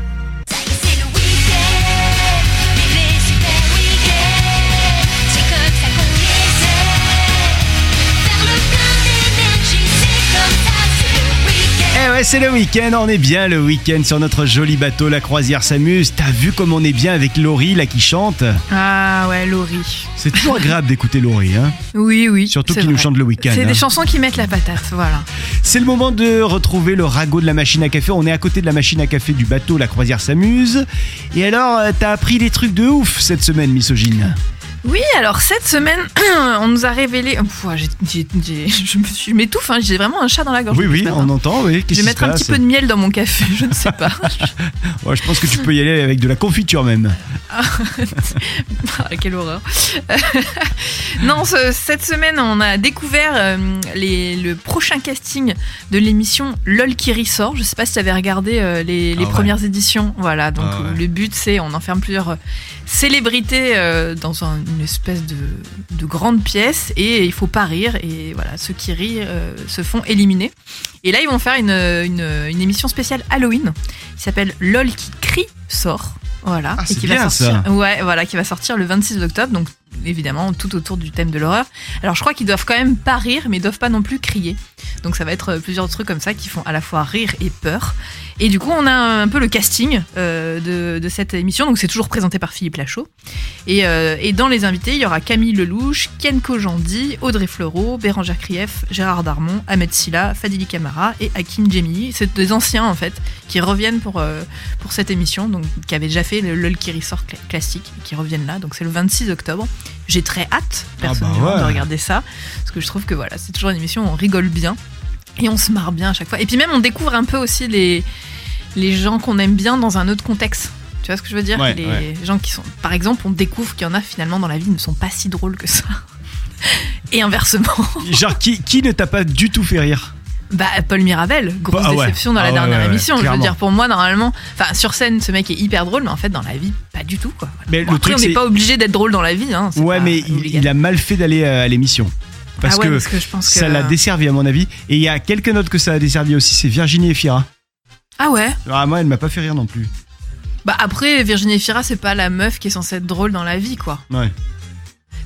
Ouais, c'est le week-end, on est bien le week-end sur notre joli bateau, la croisière s'amuse. T'as vu comme on est bien avec Laurie là qui chante Ah ouais, Laurie. C'est toujours agréable d'écouter Laurie, hein Oui, oui. surtout qu'il nous chante le week-end. C'est hein. des chansons qui mettent la patate, voilà. C'est le moment de retrouver le ragot de la machine à café. On est à côté de la machine à café du bateau, la croisière s'amuse. Et alors, euh, t'as appris des trucs de ouf cette semaine, misogyne? Oui, alors cette semaine, on nous a révélé. Pff, ouais, j'ai- j'ai- j'ai- je me suis- je m'étouffe, hein, j'ai vraiment un chat dans la gorge. Oui, oui, on entend, oui. Je vais mettre un petit peu de miel dans mon café, je ne sais pas. Ouais, je pense que tu peux y aller avec de la confiture même. Ah, quelle horreur. non, ce- cette semaine, on a découvert euh, les- le prochain casting de l'émission LOL qui ressort. Je sais pas si tu avais regardé euh, les, les Ah ouais. premières éditions. Voilà, donc Ah ouais. le but, c'est on enferme plusieurs euh, célébrités euh, dans un- une espèce de, de grande pièce et il faut pas rire. Et voilà, ceux qui rient euh, se font éliminer. Et là, ils vont faire une, une- une émission spéciale Halloween qui s'appelle LOL qui crie sort. Voilà, Ah, et qui va sortir. ça. Ouais, voilà, qui va sortir le 26 octobre, donc évidemment tout autour du thème de l'horreur. Alors je crois qu'ils doivent quand même pas rire, mais ils doivent pas non plus crier. Donc ça va être euh, plusieurs trucs comme ça qui font à la fois rire et peur. Et du coup, on a un peu le casting euh, de, cette émission. Donc c'est toujours présenté par Philippe Lachaud. Et, euh, et dans les invités, il y aura Camille Lelouch, Ken Kojandi, Audrey Fleurot, Bérangère Krief, Gérard Darmon, Ahmed Silla, Fadili Camara et Hakim Djemili. C'est des anciens en fait qui reviennent pour, pour cette émission, donc qui avaient déjà fait le LOL qui ressort cla- classique qui reviennent là. Donc c'est le 26 octobre. J'ai très hâte bah personnellement ouais. de regarder ça parce que je trouve que voilà, c'est toujours une émission où on rigole bien et on se marre bien à chaque fois. Et puis même on découvre un peu aussi les les gens qu'on aime bien dans un autre contexte. Tu vois ce que je veux dire? Ouais, Les ouais. gens qui sont, par exemple, on découvre qu'il y en a finalement dans la vie ne sont pas si drôles que ça. Et inversement. Genre, qui, qui ne t'a pas du tout fait rire? Bah, Paul Mirabel, grosse ouais. déception dans la Ah ouais, dernière ouais, émission. Je veux dire, pour moi, normalement, enfin, sur scène, ce mec est hyper drôle, mais en fait, dans la vie, pas du tout, quoi. Mais Bon, le après, truc, on n'est pas obligé d'être drôle dans la vie, hein. Ouais, mais il, a mal fait d'aller euh, à l'émission. Parce ah ouais, que parce que je pense que. ça l'a desservi à mon avis. Et il y a quelqu'un d'autre que ça a desservi aussi, c'est Virginie Efira. Ah ouais? Ah, moi, elle m'a pas fait rire non plus. Bah après, Virginie Fira, c'est pas la meuf qui est censée être drôle dans la vie, quoi. Ouais.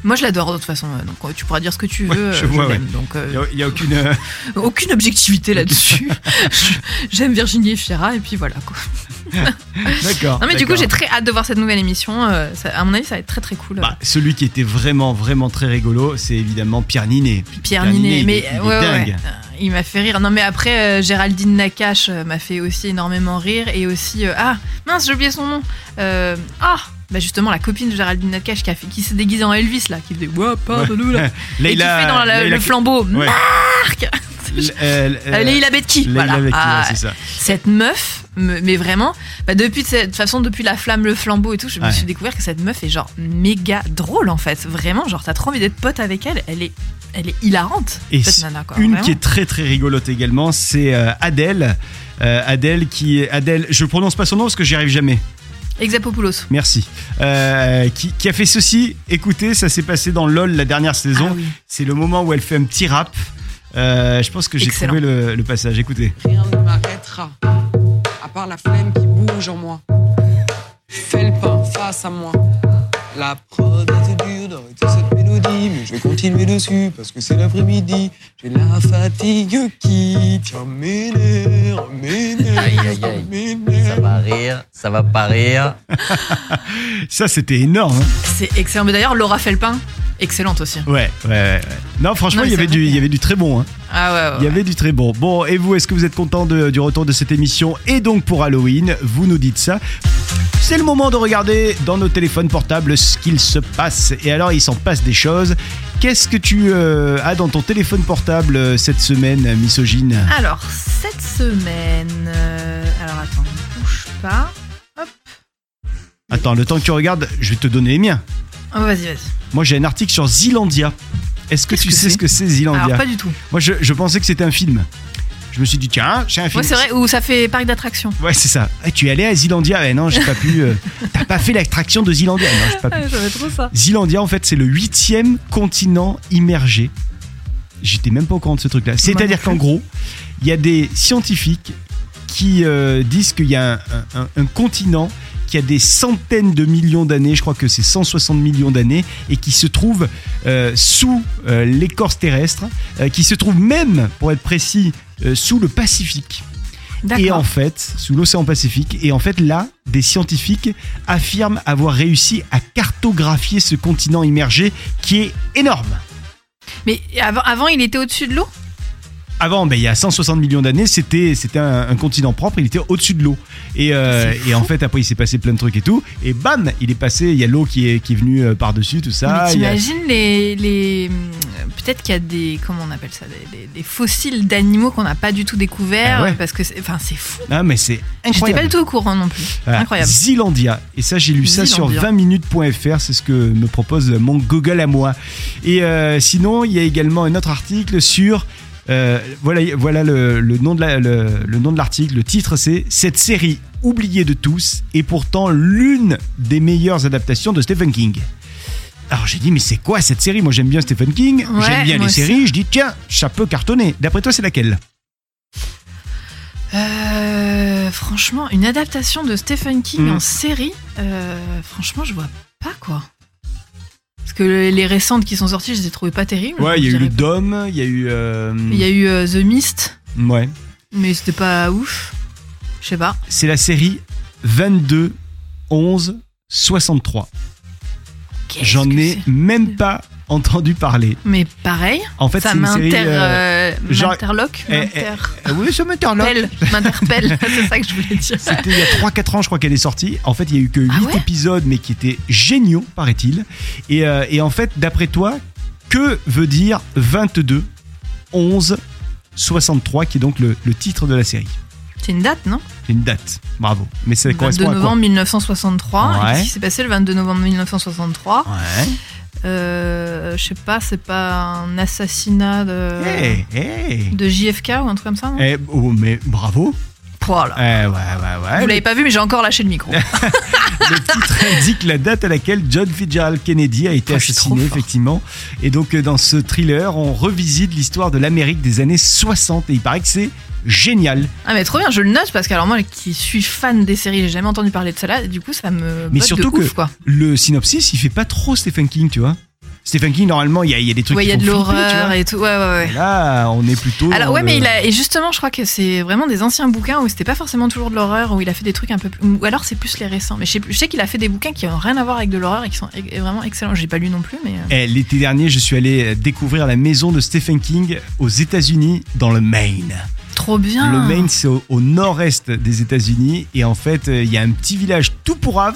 Moi, je l'adore de toute façon. euh, Donc, euh, tu pourras dire ce que tu Ouais, veux. je euh, vois, l'aime. Donc, euh, Il y a, aucune. euh, aucune objectivité là-dessus. Je- J'aime Virginie Fira et puis voilà, quoi. D'accord. Non, mais du coup, j'ai très hâte de voir cette nouvelle émission. euh, ça- à mon avis, ça va être très très cool. Bah, celui qui était vraiment, vraiment très rigolo, c'est évidemment Pierre Ninet. Pierre Ninet, il mais il ouais, ouais, dingue. ouais. Il m'a fait rire. Non, mais après, Géraldine Nakache m'a fait aussi énormément rire. Et aussi, ah, mince, j'ai oublié son nom. Ah, bah justement, la copine de Géraldine Nakache qui, a fait- qui s'est déguisée en Elvis, là, qui faisait Ouah, pardonne-nous, là. Et qui fait dans la- le flambeau, Ouais. Marc euh, Euh, Leïla Betki, voilà. Ouais, Ah, c'est ça. cette meuf, me- mais vraiment, bah depuis de cette façon, depuis la flamme, le flambeau et tout, je me Ouais. suis découvert que cette meuf est genre méga drôle en fait. Vraiment, genre t'as trop envie d'être pote avec elle. Elle est, elle est hilarante. Et cette c- nana, quoi. Une Vraiment. qui est très très rigolote également, c'est euh, Adèle. Euh, Adèle qui Adèle, je prononce pas son nom parce que j'y arrive jamais. Exapopoulos. Merci. Euh, qui, qui a fait ceci. Écoutez, ça s'est passé dans LOL la dernière saison. Ah oui. C'est le moment où elle fait un petit rap. Euh, je pense que j'ai trouvé le, le passage. Écoutez. Rien ne m'arrêtera, à part la flemme qui bouge en moi. Fais le pain face à moi. La prod est dure cette mais je vais continuer dessus parce que c'est l'après-midi. J'ai la fatigue qui tient mes nerfs, mes nerfs, Aïe, aïe, aïe. mes nerfs. Ça va rire, ça va pas rire. Ça, c'était énorme. hein. C'est excellent. Mais d'ailleurs, Laura Felpin, excellente aussi. Ouais, ouais, ouais. ouais. Non, franchement, il, y avait du, il y avait du très bon. hein. Ah ouais, ouais. Il y avait du très bon. Bon, et vous, est-ce que vous êtes content de- du retour de cette émission Et donc pour Halloween, vous nous dites ça. C'est le moment de regarder dans nos téléphones portables ce qu'il se passe. Et alors, il s'en passe des choses. Qu'est-ce que tu euh, as dans ton téléphone portable euh, cette semaine, misogyne? Alors, cette semaine. euh, Alors attends, ne bouge pas. Attends, le temps que tu regardes, je vais te donner les miens. Oh, vas-y, vas-y. Moi, j'ai un article sur Zilandia. Est-ce que Qu'est-ce tu que sais c'est ce que c'est Zilandia Alors, pas du tout. Moi, je, je pensais que c'était un film. Je me suis dit, tiens, c'est un film. Ouais, c'est vrai, ou ça fait parc d'attractions. Ouais, c'est ça. Eh, tu es allé à Zilandia Eh non, j'ai pas pu. euh, T'as pas fait l'attraction de Zilandia Non, j'ai pas pu. j'avais trop ça. Zilandia, en fait, c'est le huitième continent immergé. J'étais même pas au courant de ce truc-là. C'est-à-dire qu'en gros, il y a des scientifiques qui euh, disent qu'il y a un, un- un continent qui a des centaines de millions d'années, je crois que c'est 160 millions d'années, et qui se trouve euh, sous euh, l'écorce terrestre, euh, qui se trouve même, pour être précis, sous le Pacifique. Et en fait, sous l'océan Pacifique, et en fait là, des scientifiques affirment avoir réussi à cartographier ce continent immergé qui est énorme. Mais avant, avant, il était au-dessus de l'eau? Avant, ben, il y a 160 millions d'années, c'était c'était un, un continent propre, il était au-dessus de l'eau. Et, euh, et en fait, après, il s'est passé plein de trucs et tout. Et bam, il est passé, il y a l'eau qui est, qui est venue euh, par-dessus, tout ça. Mais a- t'imagines les, les hum, peut-être qu'il y a des comment on appelle ça des, des- des fossiles d'animaux qu'on n'a pas du tout découverts Ah ouais. parce que c'est- enfin c'est fou. Ah, mais c'est J'étais incroyable. pas du tout au courant non plus. Voilà. Incroyable. Zilandia. Et ça, j'ai lu ça sur Zilandia. 20minutes.fr. C'est ce que me propose mon Google à moi. Et euh, sinon, il y a également un autre article sur. Euh, voilà, voilà le, le nom de la- le, le nom de l'article. Le titre, c'est Cette série oubliée de tous est pourtant l'une des meilleures adaptations de Stephen King. Alors j'ai dit, mais c'est quoi cette série? Moi j'aime bien Stephen King, Ouais, j'aime bien les aussi. séries. Je dis, tiens, ça peut cartonner. D'après toi, c'est laquelle? Euh, franchement, une adaptation de Stephen King Mm. en série, euh, franchement, je vois pas quoi. Que les récentes qui sont sorties, je les ai trouvées pas terribles. Ouais, il y a eu le Dôme, il y a eu. euh. Il y a eu euh, The Mist, Ouais. mais c'était pas ouf. Je sais pas. c'est la série 22 11 63. Qu'est-ce J'en ai même pas entendu parler. Mais pareil, En fait, ça c'est une série. m'inter, euh, euh, genre- m'interloque, eh, m'inter- euh, oui, ça m'interloque. m'interpelle, c'est ça que je voulais dire. C'était il y a 3-4 ans, je crois qu'elle est sortie. En fait, il y a eu que 8 Ah ouais épisodes, mais qui étaient géniaux, paraît-il. Et, euh, et en fait, d'après toi, que veut dire 22 11 63, qui est donc le, le titre de la série? C'est une date, non? C'est une date. Bravo. Mais ça 22 correspond à quoi? novembre 1963. Ouais. Et Qu'est-ce qui s'est passé le 22 novembre 1963 Ouais. Euh, je sais pas, c'est pas un assassinat de, Hey, hey. de JFK ou un truc comme ça, non? Eh, oh, mais bravo. Eh, ouais, ouais, ouais. Vous l'avez pas vu, mais j'ai encore lâché le micro. Le titre indique la date à laquelle John Fitzgerald Kennedy a été Oh, assassiné, effectivement. Et donc, euh, dans ce thriller, on revisite l'histoire de l'Amérique des années 60. Et il paraît que c'est génial. ah, mais trop bien, je le note parce que, alors, moi qui suis fan des séries, j'ai jamais entendu parler de cela, et du coup, ça me. Mais surtout de ouf, que- quoi. Le synopsis, il fait pas trop Stephen King, tu vois. Stephen King, normalement, il y a, y a des trucs Ouais, il y a de l'horreur et tout. Ouais, ouais, ouais. Et Là, on est plutôt. Alors ouais, le- mais il a et justement, je crois que c'est vraiment des anciens bouquins où c'était pas forcément toujours de l'horreur, où il a fait des trucs un peu plus, ou alors c'est plus les récents. Mais je sais, qu'il a fait des bouquins qui ont rien à voir avec de l'horreur et qui sont vraiment excellents. J'ai pas lu non plus, mais euh, Eh, L'été dernier, je suis allé euh, découvrir la maison de Stephen King aux États-Unis, dans le Maine. trop bien. Le Maine, c'est au, au nord-est des États-Unis. Et en fait, euh, il y a un petit village tout pourrave,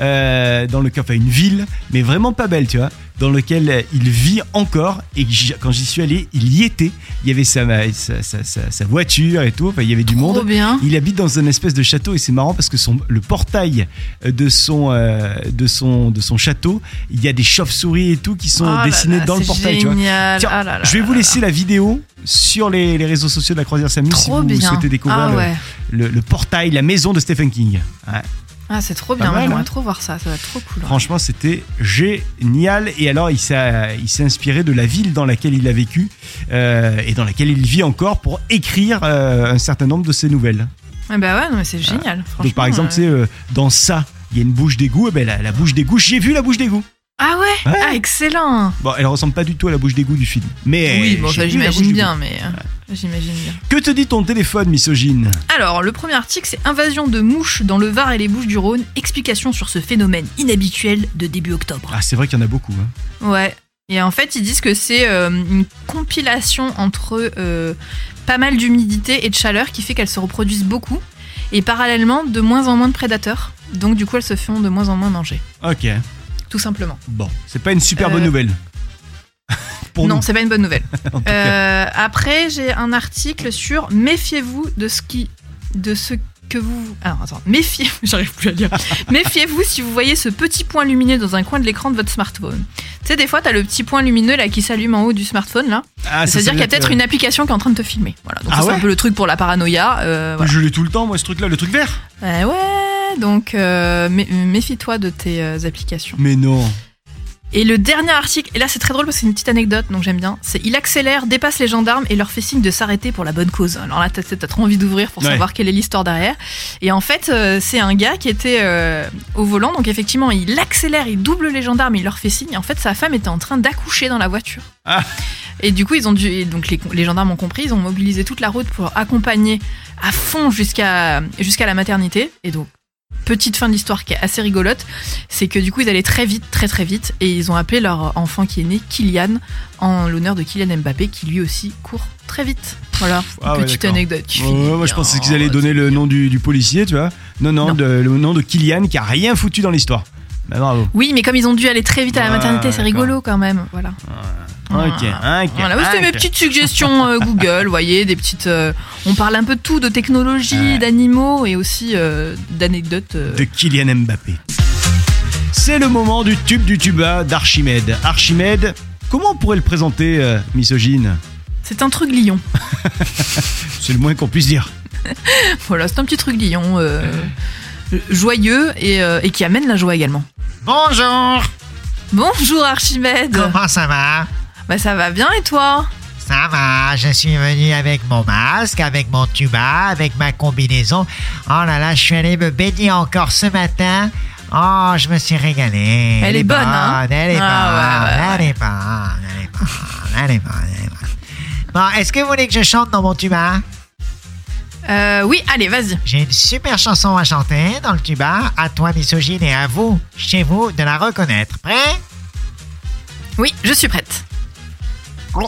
euh, dans lequel, enfin, une ville, mais vraiment pas belle, tu vois, dans lequel euh, il vit encore. Et quand j'y suis allé, il y était. Il y avait sa, sa, sa- sa- sa voiture et tout. Enfin, il y avait du Trop monde. bien. Il habite dans une espèce de château et c'est marrant parce que son, le portail euh, de son, euh, de, son, de son château, il y a des chauves-souris et tout qui sont Oh là dessinées là, dans le portail. Tu vois. Tiens, Ah là je vais vous laisser la vidéo sur les, les réseaux sociaux de la Croisière Samus si Trop vous bien. souhaitez découvrir ah le, ouais. le, le portail, la maison de Stephen King. Ouais. Ah c'est trop bien. mal, J'aimerais hein. trop voir ça. Ça va être trop cool. Franchement, c'était génial. Et alors, il s'est il s'est inspiré de la ville dans laquelle il a vécu euh, et dans laquelle il vit encore pour écrire euh, un certain nombre de ses nouvelles. Ah bah ouais, non, mais c'est génial. Donc, franchement, par exemple, euh. c'est euh, dans ça, il y a une bouche d'égout. Eh ben, la, la bouche d'égout, j'ai vu la bouche d'égout. Ah ouais? Ouais. Ah excellent. Bon, elle ressemble pas du tout à la bouche d'égout du film. Mais oui, bon ça j'imagine bien, mais j'imagine bien. Que te dit ton téléphone, misogyne? Alors, le premier article, c'est Invasion de mouches dans le Var et les Bouches du Rhône. Explication sur ce phénomène inhabituel de début octobre. Ah, c'est vrai qu'il y en a beaucoup. hein. Ouais. Et en fait, ils disent que c'est euh, une compilation entre euh, pas mal d'humidité et de chaleur qui fait qu'elles se reproduisent beaucoup. Et parallèlement, de moins en moins de prédateurs. Donc, du coup, elles se font de moins en moins manger. Ok. Tout simplement. Bon, c'est pas une super bonne Euh, nouvelle. Pour non, nous, c'est pas une bonne nouvelle. Euh, après, j'ai un article sur méfiez-vous de ce qui, de ce que vous. Alors attends, méfiez. J'arrive plus à lire. méfiez-vous si vous voyez ce petit point lumineux dans un coin de l'écran de votre smartphone. Tu sais, des fois, t'as le petit point lumineux là qui s'allume en haut du smartphone là. Ah, C'est-à-dire qu'il y a peut-être que- une application qui est en train de te filmer. Voilà. Donc Ah ça, c'est ouais un peu le truc pour la paranoïa. euh, voilà. Je l'ai tout le temps, moi, ce truc-là, le truc vert. Ouais, ouais. Donc euh, mé- méfie-toi de tes euh, applications. Mais non. Et le dernier article, et là c'est très drôle parce que c'est une petite anecdote, donc j'aime bien, c'est il accélère, dépasse les gendarmes et leur fait signe de s'arrêter pour la bonne cause. Alors là, t'as t'as trop envie d'ouvrir pour Ouais. savoir quelle est l'histoire derrière. Et en fait, euh, c'est un gars qui était euh, au volant, donc effectivement, il accélère, il double les gendarmes, il leur fait signe. Et en fait, sa femme était en train d'accoucher dans la voiture. Ah. Et du coup, ils ont dû, et donc les, les gendarmes ont compris, ils ont mobilisé toute la route pour accompagner à fond jusqu'à jusqu'à la maternité. Et donc, petite fin de l'histoire qui est assez rigolote, c'est que du coup ils allaient très vite, très très vite, et ils ont appelé leur enfant qui est né Kylian en l'honneur de Kylian Mbappé qui lui aussi court très vite. Voilà, Ah ouais, petite anecdote. Ouais, moi, je pensais qu'ils allaient donner le nom du, du policier, tu vois. Non, non, Non. de- le nom de Kylian qui a rien foutu dans l'histoire. Bah, bravo. Oui, mais comme ils ont dû aller très vite à la maternité, c'est rigolo quand même. Voilà. Ok, ok. Voilà, c'était mes ok. petites suggestions euh, Google, vous voyez, des petites. euh, on parle un peu de tout, de technologie, d'animaux et aussi euh, d'anecdotes. euh. De Kylian Mbappé. C'est le moment du tube du tuba d'Archimède. Archimède, comment on pourrait le présenter, euh, misogyne? C'est un truc lion. C'est le moins qu'on puisse dire. Voilà, c'est un petit truc lion. euh, joyeux et, euh, et qui amène la joie également. Bonjour, Bonjour Archimède. comment ça va? Bah ça va bien et toi? Ça va, je suis venu avec mon masque, avec mon tuba, avec ma combinaison. Oh là là, je suis allé me baigner encore ce matin. Oh, je me suis régalé. Elle est bonne, hein? Elle est bonne, Ah, ouais, ouais, elle est bonne, elle est bonne, elle est bonne, elle est bonne. Bon, est-ce que vous voulez que je chante dans mon tuba? Euh, Oui, allez, vas-y. J'ai une super chanson à chanter dans le tuba. À toi, misogyne, et à vous, chez vous, de la reconnaître. Prêt? Oui, je suis prête. Oh,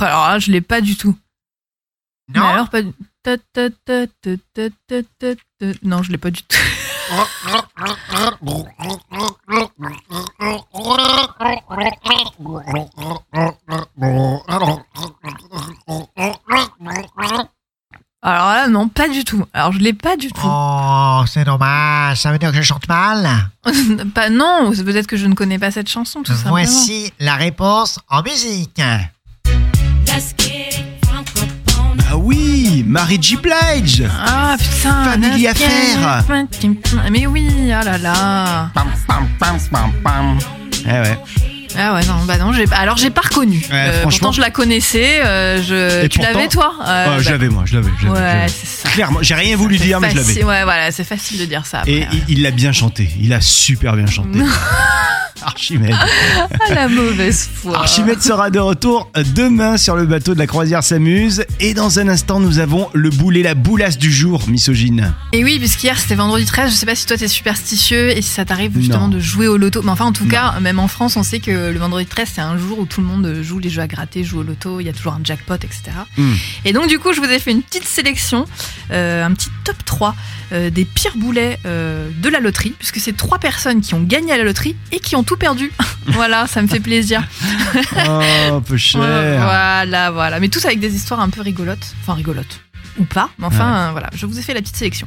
alors là, je l'ai pas du tout. Non Mais alors, pas du... Non, je l'ai pas du tout. Alors là, non, pas du tout. Alors je l'ai pas du tout. Oh, c'est dommage. Ça veut dire que je chante mal? pas non, c'est peut-être que je ne connais pas cette chanson, tout simplement. Voici la réponse en musique. Mary J. Blige. Ah putain. Family. Affair. Mais oui, ah là là. Eh ouais. Ah ouais, non, bah non, j'ai. Alors j'ai pas reconnu. Euh, franchement. pourtant je la connaissais. euh, je... Tu l'avais toi? Euh, bah, je l'avais moi, je l'avais. Ouais, l'avais. c'est ça. Clairement, j'ai rien voulu dire, mais je l'avais. Ouais, voilà, c'est facile de dire ça. Après, Et il- il l'a bien chanté. Il a super bien chanté. Archimède. Ah, la mauvaise foi. Archimède sera de retour demain sur le bateau de la croisière s'amuse. Et dans un instant, nous avons le boulet, la boulasse du jour, misogyne. Et oui, puisqu'hier c'était vendredi 13, je sais pas si toi t'es superstitieux et si ça t'arrive justement Non. de jouer au loto. Mais enfin, en tout Non. cas, même en France, on sait que le vendredi 13 c'est un jour où tout le monde joue les jeux à gratter, joue au loto, il y a toujours un jackpot, etc. Hmm. Et donc, du coup, je vous ai fait une petite sélection, euh, un petit top 3 euh, des pires boulets euh, de la loterie, puisque c'est trois personnes qui ont gagné à la loterie et qui ont tout perdu. voilà, ça me fait plaisir. Oh, peu cher. Voilà, voilà. Mais tous avec des histoires un peu rigolotes. Enfin, rigolotes. Ou pas. Mais enfin, euh, voilà. Je vous ai fait la petite sélection.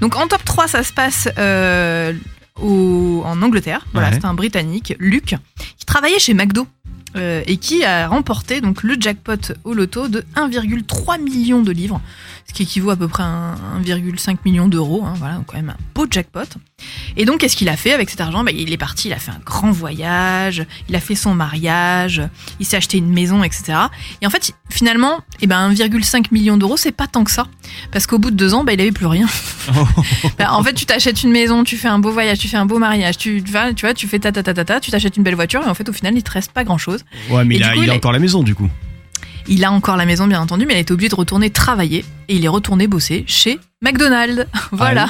Donc, en top 3, ça se passe euh, au- en Angleterre. Voilà, Ouais. c'est un Britannique, Luc, qui travaillait chez McDo. euh, et qui a remporté donc le jackpot au loto de 1,3 million de livres, ce qui équivaut à peu près à un- 1,5 million d'euros. hein, voilà, donc quand même un beau jackpot. Et donc, qu'est-ce qu'il a fait avec cet argent? Bah, Il est parti, il a fait un grand voyage, il a fait son mariage, il s'est acheté une maison, etc. Et en fait, finalement, eh ben, 1,5 million d'euros, c'est pas tant que ça. Parce qu'au bout de deux ans, bah, il avait plus rien. Bah, en fait, tu t'achètes une maison, tu fais un beau voyage, tu fais un beau mariage, tu, tu vas, tu vois, tu fais ta ta ta ta ta, tu t'achètes une belle voiture, et en fait, au final, il te reste pas grand chose. Ouais, mais Et il a, coup, il a il est- encore la maison du coup. Il a encore la maison, bien entendu, mais il a été obligé de retourner travailler, et il est retourné bosser chez McDonald's. voilà.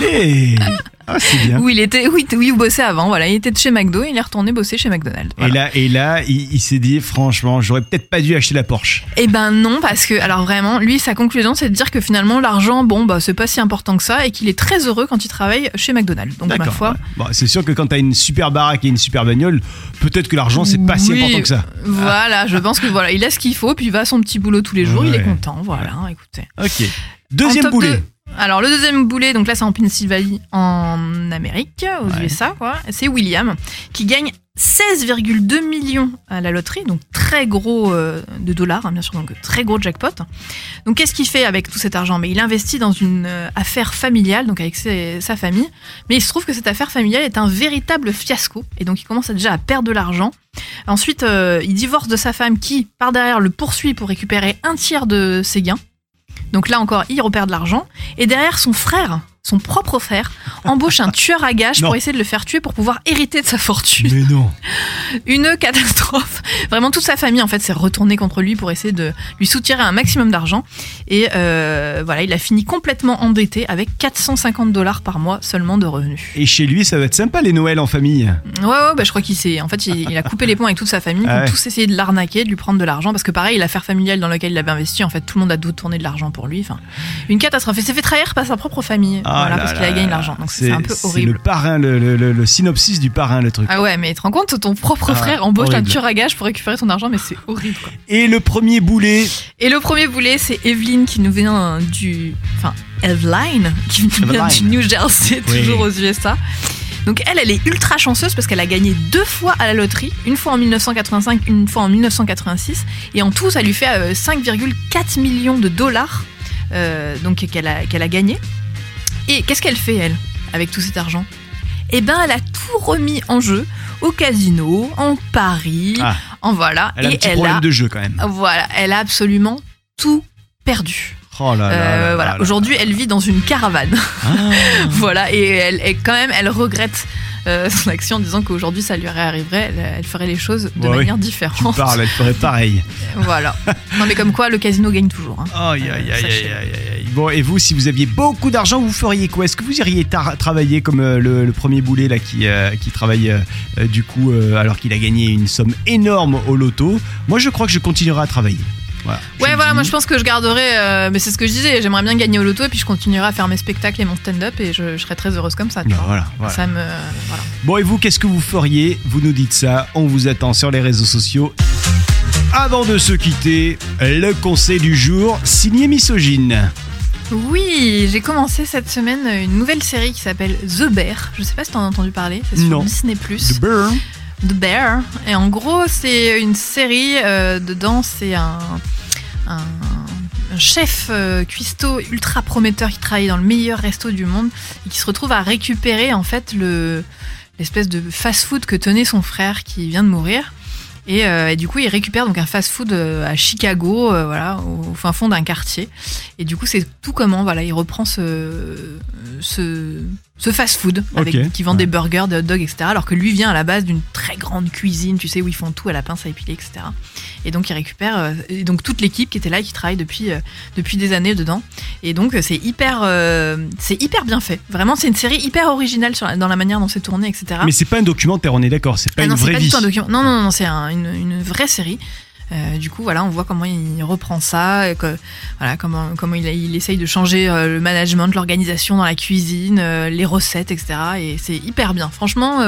Ah, c'est bien. Où il était, oui, où il bossait avant. Voilà, il était de chez McDo, et il est retourné bosser chez McDonald's. Et là, et là, il, il s'est dit, franchement, j'aurais peut-être pas dû acheter la Porsche. Eh ben non, parce que, alors vraiment, lui, sa conclusion, c'est de dire que finalement, l'argent, bon, bah, c'est pas si important que ça et qu'il est très heureux quand il travaille chez McDonald's. Donc, ma foi. ouais. Bon, c'est sûr que quand t'as une super baraque et une super bagnole, peut-être que l'argent c'est pas si important que ça. Voilà, je pense que voilà, il a ce qu'il faut, puis il va à son petit boulot tous les jours, il est content, voilà, écoutez. Ok. Deuxième boulet. Alors, le deuxième boulet, donc là, c'est en Pennsylvanie, en Amérique, aux Ouais. USA, quoi. C'est William, qui gagne 16,2 millions à la loterie, donc très gros euh, de dollars, hein, bien sûr, donc très gros jackpot. Donc, qu'est-ce qu'il fait avec tout cet argent? Mais il investit dans une euh, affaire familiale, donc avec ses- sa famille. Mais il se trouve que cette affaire familiale est un véritable fiasco, et donc il commence déjà à perdre de l'argent. Ensuite, euh, il divorce de sa femme qui, par derrière, le poursuit pour récupérer un tiers de ses gains. Donc là encore, il repère de l'argent. Et derrière, son frère, son propre frère, embauche un tueur à gages Non. pour essayer de le faire tuer pour pouvoir hériter de sa fortune. Mais non. Une catastrophe. Vraiment, toute sa famille, en fait, s'est retournée contre lui pour essayer de lui soutirer un maximum d'argent. Et euh, voilà, il a fini complètement endetté avec 450 dollars par mois seulement de revenus. Et chez lui, ça va être sympa les Noëls en famille. Ouais, ouais, bah, je crois qu'il s'est. En fait, il, il a coupé les ponts avec toute sa famille. Ah ouais. tous essayé de l'arnaquer, de lui prendre de l'argent. Parce que, pareil, l'affaire familiale dans laquelle il avait investi, en fait, tout le monde a tourné de l'argent pour lui. Enfin, une catastrophe. Il s'est fait trahir par sa propre famille. Ah voilà, là parce qu'il a gagné de l'argent. Donc, c'est un peu horrible. le parrain, le, le- le- le synopsis du parrain, le truc. Ah ouais, mais tu te rends compte, ton propre Ah, frère embauche un tueur à gages pour récupérer ton argent, mais c'est horrible. Quoi. Et le premier boulet. Et le premier boulet, c'est Evelyn qui nous vient du. Enfin, Eveline, qui nous vient Eveline. du New Jersey, Oui. toujours aux USA. Donc elle, elle est ultra chanceuse parce qu'elle a gagné deux fois à la loterie, une fois en 1985, une fois en 1986, et en tout, ça lui fait euh, 5,4 millions de dollars euh, donc qu'elle a, qu'elle a gagné. Et qu'est-ce qu'elle fait elle avec tout cet argent? Eh ben, elle a tout remis en jeu au casino, en Paris, Ah. en voilà, Elle a un et petit elle problème a de jeu quand même. voilà, elle a absolument tout perdu. Oh là là. Euh, là là voilà. là. Aujourd'hui, elle vit dans une caravane. Ah. voilà, et elle, et quand même, elle regrette euh, son action en disant qu'aujourd'hui, ça lui arriverait, elle, elle ferait les choses de Ouais, oui. manière Tu différente. parles, elle ferait pareil. Voilà. Non, mais comme quoi, le casino gagne toujours. hein. Aïe, aïe, aïe, aïe. Bon, et vous, si vous aviez beaucoup d'argent, vous feriez quoi? Est-ce que vous iriez travailler comme euh, le, le premier boulet là qui, euh, qui travaille euh, euh, du coup euh, alors qu'il a gagné une somme énorme au loto? Moi, je crois que je continuerai à travailler. Voilà. Ouais, voilà, dis- moi je pense que je garderai. euh, mais c'est ce que je disais, j'aimerais bien gagner au loto et puis je continuerai à faire mes spectacles et mon stand-up et je, je serai très heureuse comme ça. tu Bah, vois. voilà, voilà. Ça me. Voilà. Bon, et vous, qu'est-ce que vous feriez? Vous nous dites ça, on vous attend sur les réseaux sociaux. Avant de se quitter, le conseil du jour, signé misogyne. Oui, j'ai commencé cette semaine une nouvelle série qui s'appelle The Bear. Je sais pas si t'en as entendu parler, c'est sur Non. Disney+. The Burn. The Bear. Et en gros, c'est une série. euh, dedans, c'est un, chef euh, cuistot ultra prometteur qui travaille dans le meilleur resto du monde et qui se retrouve à récupérer en fait le l'espèce de fast-food que tenait son frère qui vient de mourir. Et, euh, du coup, il récupère donc un fast-food euh, à Chicago, voilà, au, fin fond d'un quartier. Et du coup, c'est tout comment, voilà, il reprend ce, ce fast-food avec qui vend ouais. des burgers, des hot dogs, etc. Alors que lui vient à la base d'une très grande cuisine, tu sais, où ils font tout à la pince à épiler, etc. Et donc, il récupère euh, et donc toute l'équipe qui était là, et qui travaille depuis euh, depuis des années dedans. Et donc, c'est hyper, euh, c'est hyper bien fait. Vraiment, c'est une série hyper originale sur la- dans la manière dont c'est tourné, etc. Mais c'est pas un documentaire, on est d'accord, c'est pas Ah une non, c'est vraie pas vie. du tout un. Non, non, non, c'est un- une, une vraie série. Euh, du coup, voilà, on voit comment il reprend ça, et que, voilà, comment, comment il, il essaye de changer euh, le management, l'organisation dans la cuisine, euh, les recettes, etc. Et c'est hyper bien. Franchement,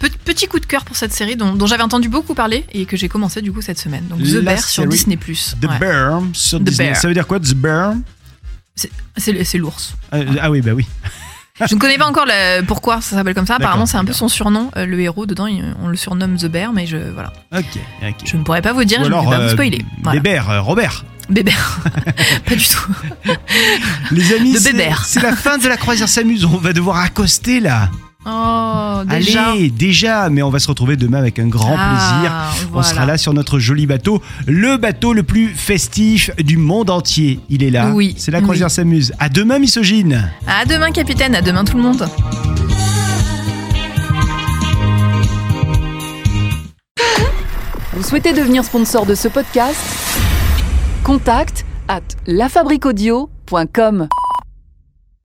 pe- petit coup de cœur pour cette série dont, dont j'avais entendu beaucoup parler et que j'ai commencé du coup cette semaine. Donc The Bear sur Disney+. The Ouais. Bear sur The Disney. Bear. Ça veut dire quoi, The Bear? C'est l'ours. Euh, Ah oui, bah oui. Je ne connais pas encore le- pourquoi ça s'appelle comme ça. Apparemment, c'est un peu son surnom. Euh, le héros dedans, il- on le surnomme The Bear, mais je voilà, Ok, ok. je ne pourrais pas vous dire. Ou je ne alors, vais pas vous euh, spoiler. Voilà. Bébert, euh, Robert. Bébert. pas du tout. Les amis, De c'est Bébert. c'est la fin de la croisière s'amuse. On va devoir accoster là. Oh, déjà. Allez, déjà. Mais on va se retrouver demain avec un grand Ah, plaisir. On sera là sur notre joli bateau, le bateau le plus festif du monde entier. Il est là. Oui, C'est la croisière oui. s'amuse. À demain, misogyne. À demain, capitaine. À demain, tout le monde. Vous souhaitez devenir sponsor de ce podcast? Contact à lafabriquaudio.com.